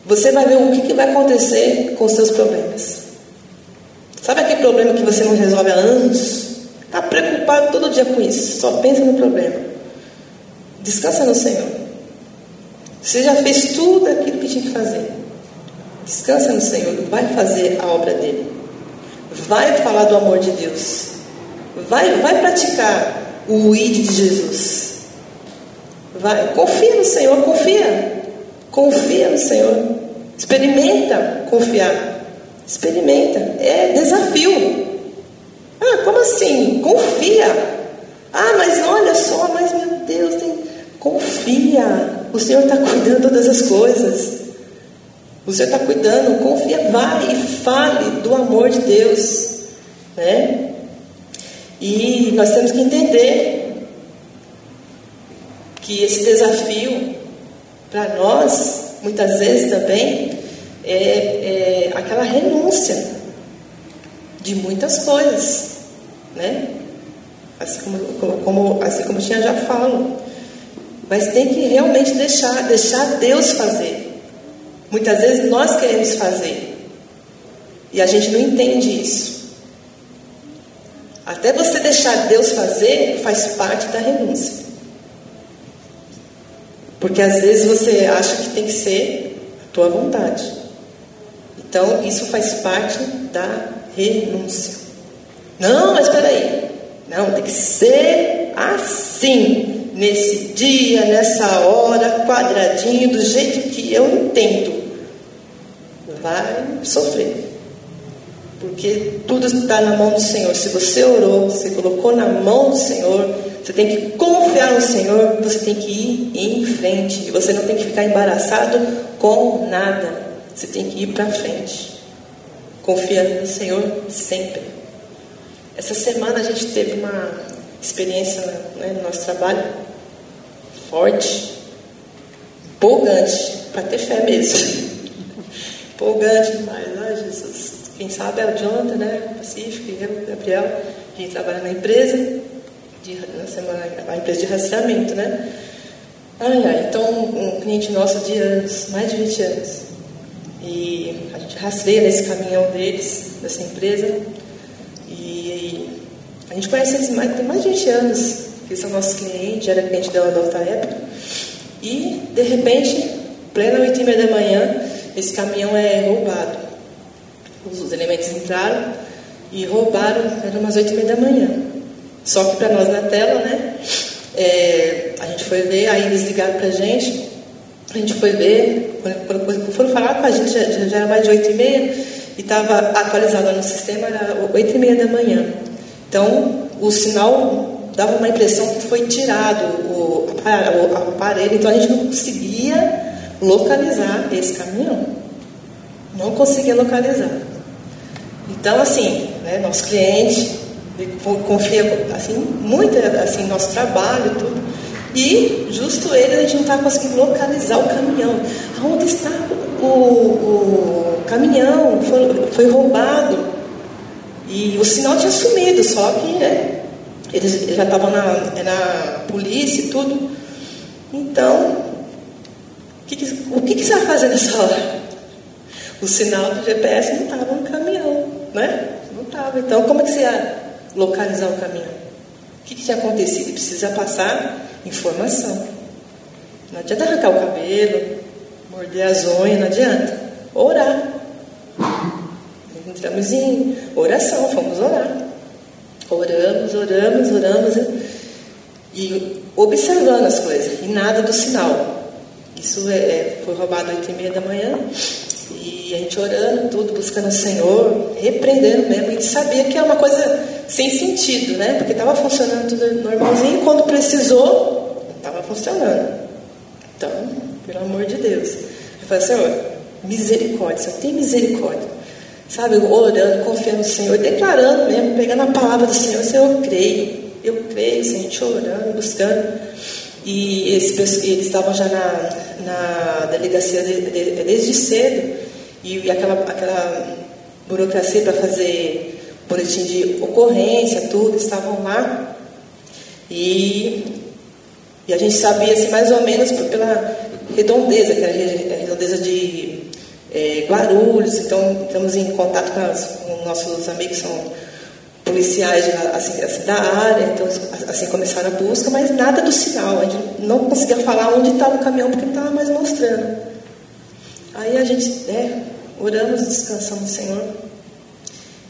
você vai ver o que, que vai acontecer com os seus problemas. Sabe aquele problema que você não resolve há anos? Está preocupado todo dia com isso, só pensa no problema. Descansa no Senhor. Você já fez tudo aquilo que tinha que fazer. Descansa no Senhor, vai fazer a obra dele. Vai falar do amor de Deus. Vai, vai praticar o id de Jesus. Vai, confia no Senhor, confia. Confia no Senhor. Experimenta confiar. Experimenta. É desafio. Ah, como assim? Confia. Ah, mas olha só, mas meu Deus, tem... confia. O Senhor está cuidando de todas as coisas. O Senhor está cuidando, confia, vai e fale do amor de Deus. Né? E nós temos que entender que esse desafio, para nós, muitas vezes também, é, é aquela renúncia de muitas coisas. Né? Assim como, como, assim como tinha já falo. Mas tem que realmente deixar, deixar Deus fazer. Muitas vezes nós queremos fazer. E a gente não entende isso. Até você deixar Deus fazer faz parte da renúncia. Porque às vezes você acha que tem que ser a tua vontade. Então isso faz parte da renúncia. Não, mas espera aí. Não, tem que ser assim, nesse dia, nessa hora, quadradinho, do jeito que eu entendo. Vai sofrer. Porque tudo está na mão do Senhor. Se você orou, você colocou na mão do Senhor, você tem que confiar no Senhor, você tem que ir em frente. E você não tem que ficar embaraçado com nada. Você tem que ir para frente. Confiando no Senhor sempre. Essa semana a gente teve uma experiência né, no nosso trabalho forte, empolgante, para ter fé mesmo. empolgante demais, ai Jesus. Quem sabe é o né? Pacífico, e eu, Gabriel, que trabalha na empresa, de, na semana, a empresa de rastreamento, né? Ai, ai, então um cliente nosso de anos, mais de 20 anos. E a gente rastreia nesse caminhão deles, dessa empresa, a gente conhece eles mais, tem mais de 20 anos, que são nossos clientes, era cliente da outra época. E, de repente, plena 8 e meia da manhã, esse caminhão é roubado. Os, os elementos entraram e roubaram, era umas 8 e meia da manhã. Só que para nós na tela, né? É, a gente foi ver, aí eles ligaram para a gente, a gente foi ver, quando, quando foram falar com a gente, já, já era mais de 8 e meia, e estava atualizado no sistema, era 8 e meia da manhã. Então, o sinal dava uma impressão que foi tirado o aparelho, então a gente não conseguia localizar esse caminhão. Não conseguia localizar. Então, assim, né, nosso cliente confia assim, muito assim, no nosso trabalho e tudo. E justo ele, a gente não estava conseguindo localizar o caminhão. Aonde está o, o caminhão? Foi, foi roubado. E o sinal tinha sumido, só que né, eles já estavam na, na polícia e tudo. Então, que, que, o que, que você vai fazer nessa hora? O sinal do GPS não estava no caminhão, né? Não estava. Então, como é que você ia localizar o caminhão? O que, que tinha acontecido? Precisa passar informação. Não adianta arrancar o cabelo, morder as unhas, não adianta. Orar. Entramos em oração, fomos orar. Oramos, oramos, oramos e observando as coisas, e nada do sinal. Isso é, é foi roubado às oito e meia da manhã, e a gente orando, tudo, buscando o Senhor, repreendendo mesmo. A gente sabia que é uma coisa sem sentido, né? Porque estava funcionando tudo normalzinho, e quando precisou, estava funcionando. Então, pelo amor de Deus. Eu falei, Senhor, misericórdia, Senhor, tem misericórdia. Sabe, orando, confiando no Senhor, declarando mesmo, pegando a palavra do Senhor, Senhor, eu creio, eu creio, a gente orando, buscando. E esse, eles estavam já na, na delegacia de, de, desde cedo, e aquela, aquela burocracia para fazer boletim de ocorrência, tudo, estavam lá. E, e a gente sabia assim, mais ou menos pela redondeza, que era a redondeza de é, Guarulhos, então estamos em contato com, as, com nossos amigos são policiais assim, assim, da área, então assim começaram a busca, mas nada do sinal, a gente não conseguia falar onde estava o caminhão porque não estava mais mostrando. Aí a gente, né, oramos, descansamos no Senhor.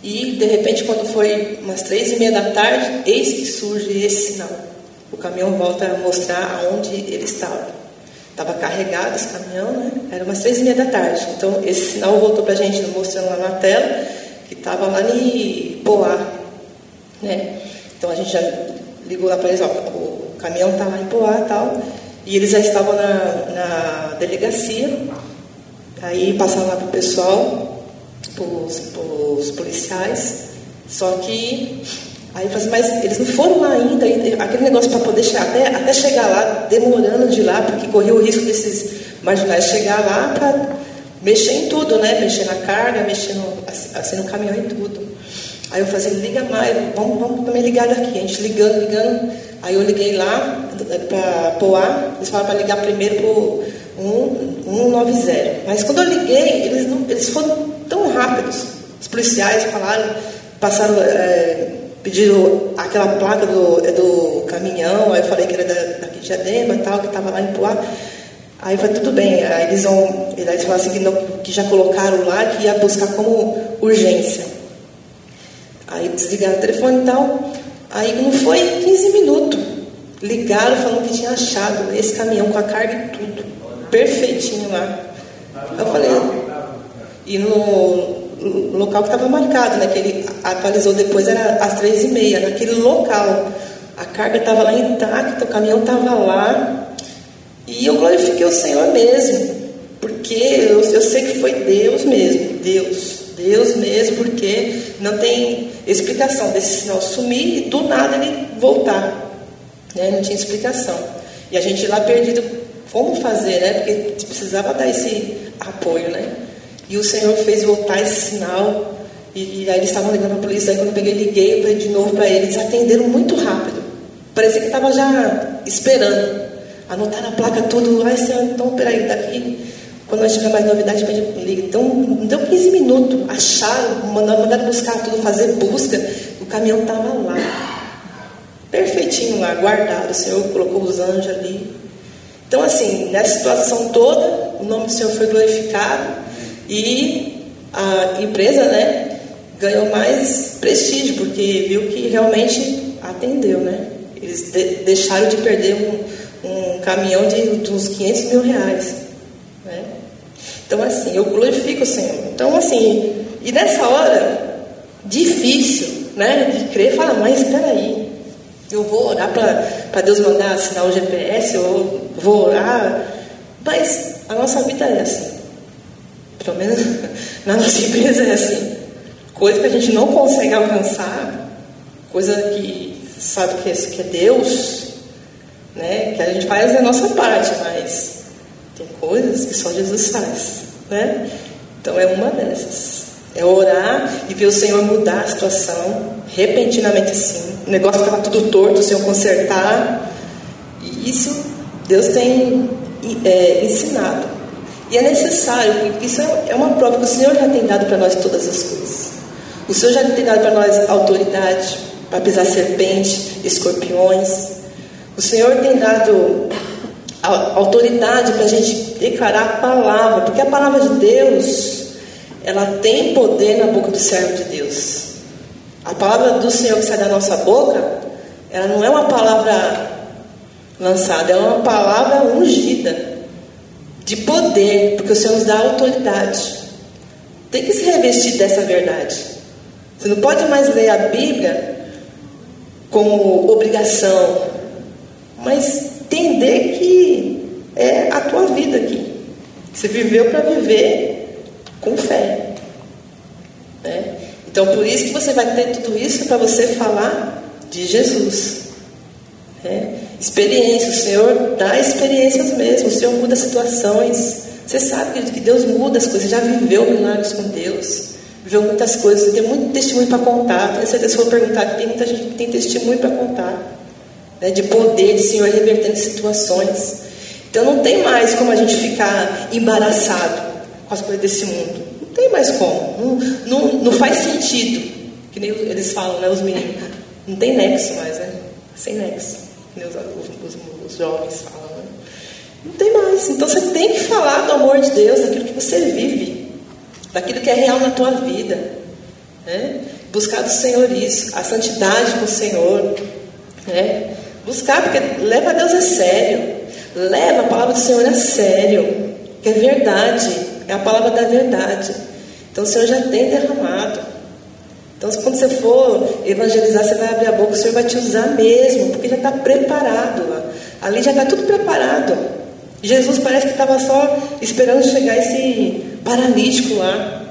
E de repente, quando foi umas três e meia da tarde, eis que surge esse sinal. O caminhão volta a mostrar aonde ele estava. Estava carregado esse caminhão, né? Era umas três e meia da tarde. Então esse sinal voltou para a gente mostrando lá na tela que estava lá em Poá, né? Então a gente já ligou lá para eles, ó, o caminhão está lá em Poá e tal. E eles já estavam na, na delegacia. Aí passaram lá para o pessoal, para os policiais. Só que aí assim, mas eles não foram lá ainda, aquele negócio para poder chegar, até, até chegar lá, demorando de lá, porque corria o risco desses marginais chegar lá para mexer em tudo, né? Mexer na carga, mexer no, assim, assim no caminhão e tudo. Aí eu falei assim, liga mais, vamos, vamos também ligar daqui. A gente ligando, ligando. Aí eu liguei lá para Poá, eles falaram para ligar primeiro para o 190. Mas quando eu liguei, eles, não, eles foram tão rápidos. Os policiais falaram, passaram, é, pediram aquela placa do, é do caminhão, aí eu falei que era da, daqui de Diadema e tal, que estava lá em Poá. Aí falei, tudo bem, aí eles vão, eles falaram assim que, não, que já colocaram lá, que ia buscar como urgência. Aí desligaram o telefone e tal. Aí não foi 15 minutos. Ligaram falando que tinha achado esse caminhão com a carga e tudo. Perfeitinho lá. Eu falei. E no, local que estava marcado, né? Que ele atualizou depois, era às três e meia, naquele local. A carga estava lá intacta, o caminhão estava lá. E eu glorifiquei o Senhor mesmo. Porque eu, eu sei que foi Deus mesmo. Deus. Deus mesmo, porque não tem explicação desse sinal sumir e do nada ele voltar. Né? Não tinha explicação. E a gente lá perdido, como fazer, né? Porque precisava dar esse apoio, né? E o Senhor fez voltar esse sinal. E, e aí eles estavam ligando para a polícia. Aí quando eu peguei, liguei de novo para eles. Atenderam muito rápido. Parecia que estava já esperando. Anotaram a placa tudo. Ai, Senhor, então peraí, daqui quando nós tiver mais novidade, liga. Então, deu 15 minutos. Acharam, mandaram, mandaram buscar tudo, fazer busca. O caminhão estava lá. Perfeitinho lá, guardado. O Senhor colocou os anjos ali. Então, assim, nessa situação toda, o nome do Senhor foi glorificado. E a empresa, né, ganhou mais prestígio, porque viu que realmente atendeu, né? Eles de, deixaram de perder um, um caminhão de, de uns 500 mil reais. Né? Então, assim, eu glorifico o Senhor. Então, assim, e nessa hora, difícil, né, de crer, fala, mas espera aí, eu vou orar para Deus mandar assinar o GPS, eu vou orar, mas a nossa vida é assim. Pelo menos na nossa empresa é assim. Coisa que a gente não consegue alcançar, coisa que sabe que é, que é Deus, né? Que a gente faz a nossa parte, mas tem coisas que só Jesus faz, né? Então é uma dessas. É orar e ver o Senhor mudar a situação repentinamente assim. O negócio estava tudo torto, o Senhor consertar. E isso Deus tem é, ensinado. E é necessário, porque isso é, é uma prova que o Senhor já tem dado para nós todas as coisas. O Senhor já tem dado para nós autoridade para pisar serpente, escorpiões. O Senhor tem dado autoridade para a gente declarar a palavra, porque a palavra de Deus, ela tem poder na boca do servo de Deus. A palavra do Senhor que sai da nossa boca, ela não é uma palavra lançada, é uma palavra ungida, de poder, porque o Senhor nos dá autoridade. Tem que se revestir dessa verdade. Você não pode mais ler a Bíblia como obrigação, mas entender que é a tua vida aqui. Você viveu para viver com fé. Né? Então, por isso que você vai ter tudo isso para você falar de Jesus. Né? Experiência, o Senhor dá experiências mesmo, o Senhor muda situações. Você sabe que Deus muda as coisas, já viveu milagres com Deus, viveu muitas coisas, tem muito testemunho para contar. Tenho certeza se for perguntar que tem muita gente que tem testemunho para contar né, de poder de Senhor revertendo situações. Então não tem mais como a gente ficar embaraçado com as coisas desse mundo. Não tem mais como. Não, não, não faz sentido. Que nem eles falam, né, os meninos. Não tem nexo mais, né? Sem nexo. Os, os jovens falam. Né? Não tem mais. Então você tem que falar do amor de Deus, daquilo que você vive. daquilo que é real na tua vida. Né? Buscar do Senhor isso, a santidade com o Senhor. Né? Buscar, porque leva a Deus a sério. Leva a palavra do Senhor a sério. Que é verdade, é a palavra da verdade. Então o Senhor já tem derramado. Então, quando você for evangelizar, você vai abrir a boca, o Senhor vai te usar mesmo, porque já está preparado. Ali já está tudo preparado. Jesus parece que estava só esperando chegar esse paralítico lá.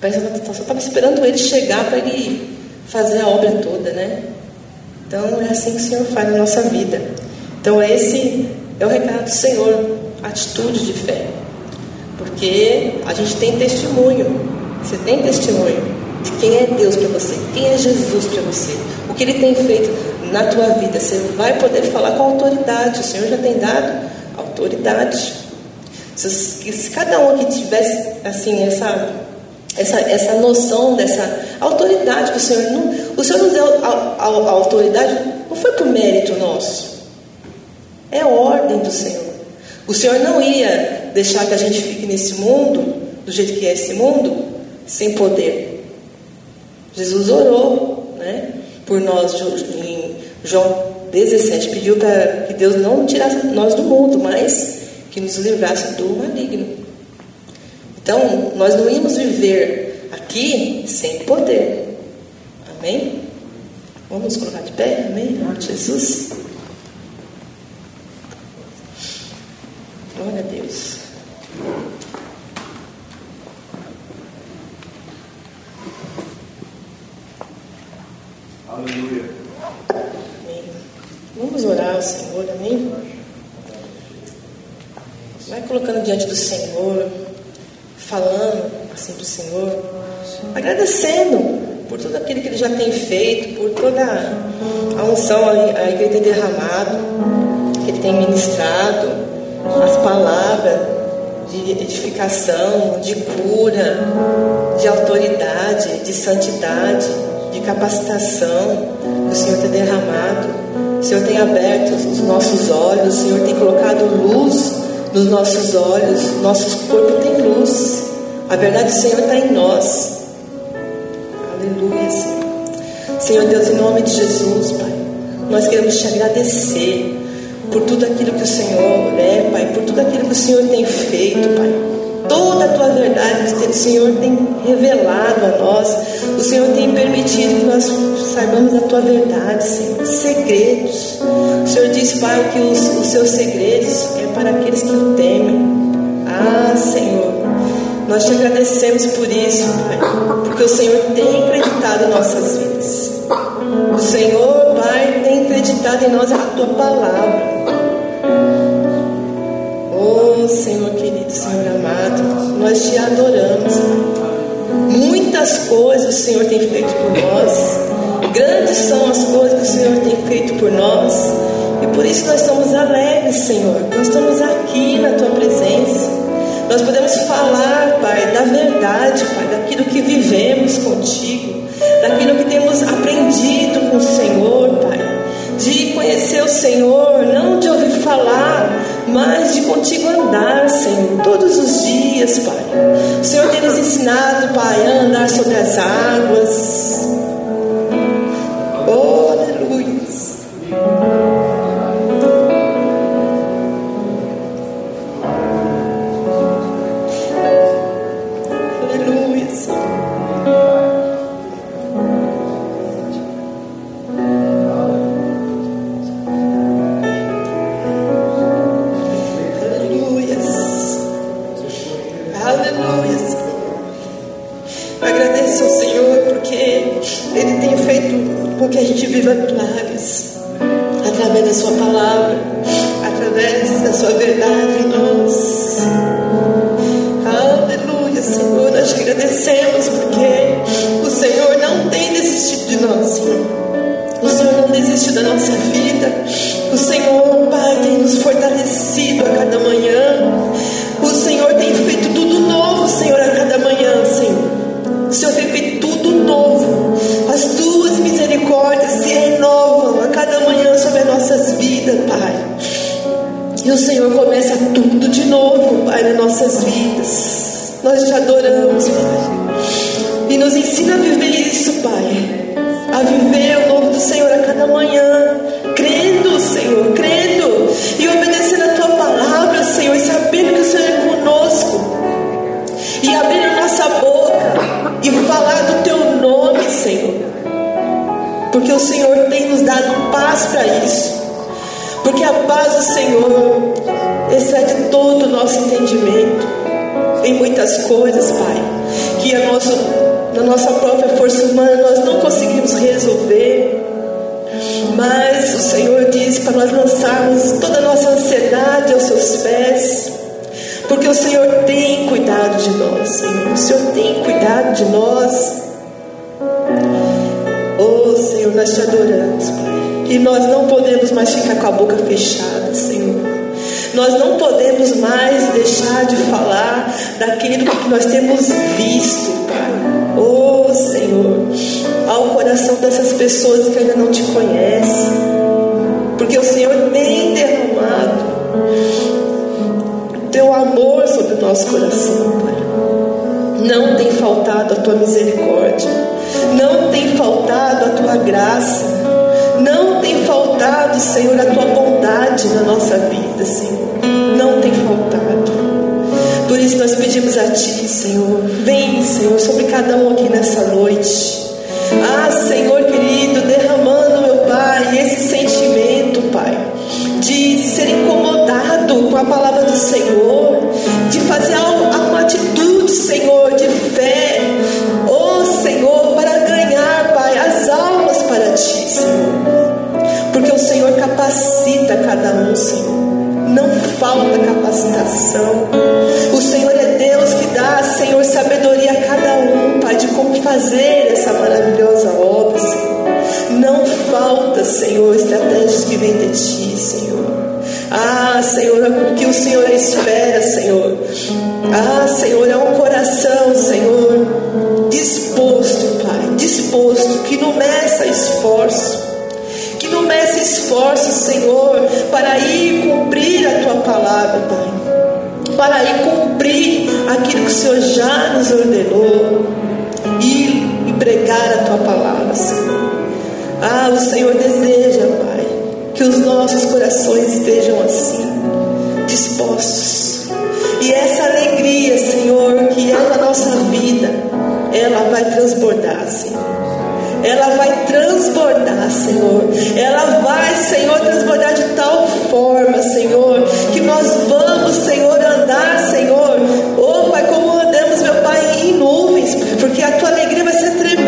Parece que só estava esperando ele chegar para ele fazer a obra toda, né? Então é assim que o Senhor faz na nossa vida. Então esse é o recado do Senhor, atitude de fé. Porque a gente tem testemunho. Você tem testemunho de quem é Deus para você, quem é Jesus para você, o que Ele tem feito na tua vida. Você vai poder falar com autoridade. O Senhor já tem dado autoridade. Se, se cada um aqui tivesse assim essa essa, essa noção dessa autoridade que o Senhor não, o Senhor nos deu a, a, a autoridade não foi por mérito nosso, é ordem do Senhor. O Senhor não ia deixar que a gente fique nesse mundo do jeito que é esse mundo sem poder. Jesus orou, né, por nós em João 17 pediu para que Deus não tirasse nós do mundo, mas que nos livrasse do maligno. Então, nós não íamos viver aqui sem poder. Amém? Vamos colocar de pé? Amém? De Jesus. Glória a Deus. Aleluia. Amém. Vamos orar ao Senhor, amém? Vai colocando diante do Senhor falando assim para o Senhor, agradecendo por tudo aquilo que Ele já tem feito, por toda a unção aí que Ele tem derramado, que Ele tem ministrado, as palavras de edificação, de cura, de autoridade, de santidade, de capacitação que o Senhor tem derramado. O Senhor tem aberto os nossos olhos, o Senhor tem colocado luz nos nossos olhos, nossos corpos têm luz. A verdade do Senhor está em nós. Aleluia, Senhor. Senhor Deus, em nome de Jesus, Pai, nós queremos te agradecer por tudo aquilo que o Senhor é, Pai, por tudo aquilo que o Senhor tem feito, Pai. Toda a tua verdade o Senhor tem revelado a nós, o Senhor tem permitido que nós saibamos a tua verdade, Senhor. Segredos. O Senhor diz, Pai, que os, os seus segredos é para aqueles que o temem. Ah, Senhor, nós te agradecemos por isso, Pai, porque o Senhor tem acreditado em nossas vidas. O Senhor, Pai, tem acreditado em nós a tua palavra. Oh, Senhor querido, Senhor amado, nós te adoramos. Muitas coisas o Senhor tem feito por nós. Grandes são as coisas que o Senhor tem feito por nós. E por isso nós estamos alegres, Senhor. Nós estamos aqui na tua presença. Nós podemos falar, Pai, da verdade, Pai, daquilo que vivemos contigo, daquilo que temos aprendido com o Senhor, Pai. De conhecer o Senhor, não de ouvir falar, mas de contigo andar, Senhor, todos os dias, Pai. O Senhor tem nos ensinado, Pai, a andar sobre as águas. Visto, Pai. Oh Senhor, ao coração dessas pessoas que ainda não te conhecem, porque o Senhor tem derramado teu amor sobre o nosso coração, Pai. Não tem faltado a tua misericórdia, não tem faltado a tua graça, não tem faltado, Senhor, a tua bondade na nossa vida, Senhor. Não tem faltado. Por isso nós pedimos a Ti, Senhor. Vem, Senhor, sobre cada um aqui nessa noite. Ah, Senhor querido, derramando, meu Pai, esse sentimento, Pai, de ser incomodado com a palavra do Senhor, de fazer uma atitude, Senhor, de fé. Oh, Senhor, para ganhar, Pai, as almas para Ti, Senhor. Porque o Senhor capacita cada um, Senhor. Não falta capacitação. Senhor é Deus que dá, Senhor, sabedoria a cada um, Pai, de como fazer essa maravilhosa obra, Senhor. Não falta, Senhor, estratégias que vêm de Ti, Senhor. Ah, Senhor, o que o Senhor espera, Senhor. Ah, Senhor, é um coração, Senhor, disposto, Pai, disposto, que não meça esforço que não meça esforço, Senhor, para ir cumprir a tua palavra, Pai. Para ir cumprir aquilo que o Senhor já nos ordenou. Ir e pregar a tua palavra, Senhor. Ah, o Senhor deseja, Pai, que os nossos corações estejam assim, dispostos. E essa alegria, Senhor, que é na nossa vida, ela vai transbordar, Senhor ela vai transbordar, Senhor. Ela vai, Senhor, transbordar de tal forma, Senhor, que nós vamos, Senhor, Senhor. Oh, Pai, como andamos, meu Pai, em nuvens, porque a tua alegria vai ser tremenda,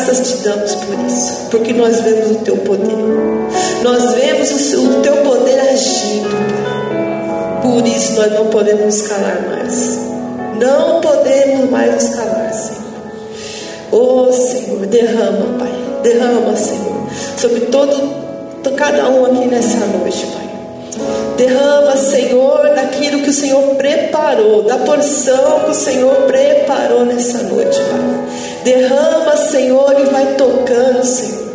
Graças te damos por isso, porque nós vemos o teu poder. Nós vemos o, teu poder agindo, Pai. Por isso nós não podemos nos calar mais. Não podemos mais nos calar, Senhor. Oh Senhor, derrama, Pai. Derrama, Senhor, sobre todo cada um aqui nessa noite, Pai. Derrama, Senhor, daquilo que o Senhor preparou, da porção que o Senhor preparou nessa noite. Derrama, Senhor, e vai tocando, Senhor.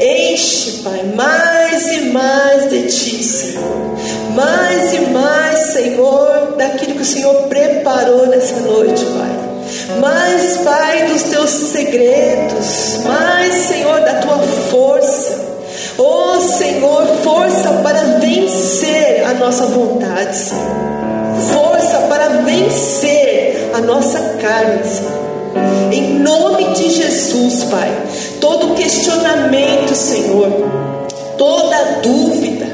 enche, Pai, mais e mais de Ti, Senhor. Mais e mais, Senhor, daquilo que o Senhor preparou nessa noite, Pai. Mais, Pai, dos Teus segredos. Mais, Senhor, da Tua força. Oh, Senhor, força para vencer a nossa vontade, Senhor. Força para vencer a nossa carne, Senhor. Em nome de Jesus, Pai. Todo questionamento, Senhor, toda dúvida,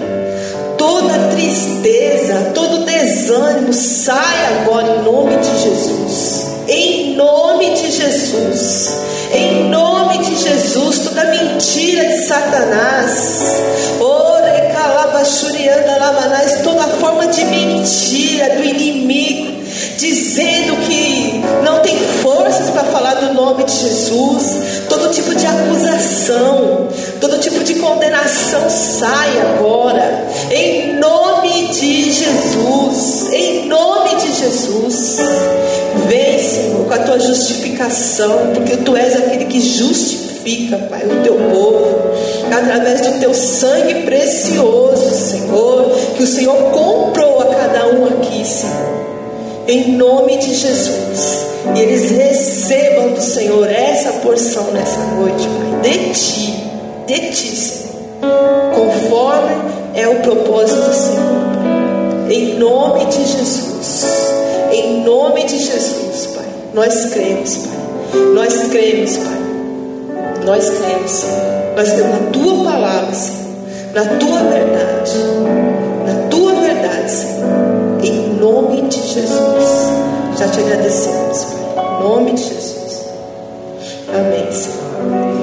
toda tristeza, todo desânimo, sai agora em nome de Jesus. Em nome de Jesus. Em nome de Jesus, toda mentira de Satanás. Toda forma de mentira do inimigo, dizendo que do nome de Jesus. Todo tipo de acusação, todo tipo de condenação sai agora. Em nome de Jesus. Em nome de Jesus. Vem, Senhor, com a tua justificação, porque tu és aquele que justifica, Pai, o teu povo, através do teu sangue precioso, Senhor, que o Senhor comprou a cada um aqui, Senhor em nome de Jesus. E eles recebam do Senhor essa porção nessa noite, Pai, de Ti, de Ti, Senhor, conforme é o propósito do Senhor, Pai. Em nome de Jesus, em nome de Jesus, Pai, nós cremos, Pai, nós cremos, Pai, nós cremos, Senhor, nós cremos na Tua palavra, Senhor, na Tua verdade, na Tua verdade, Senhor nome de Jesus. Já te agradecemos, Pai. Em nome de Jesus. Amém, Senhor.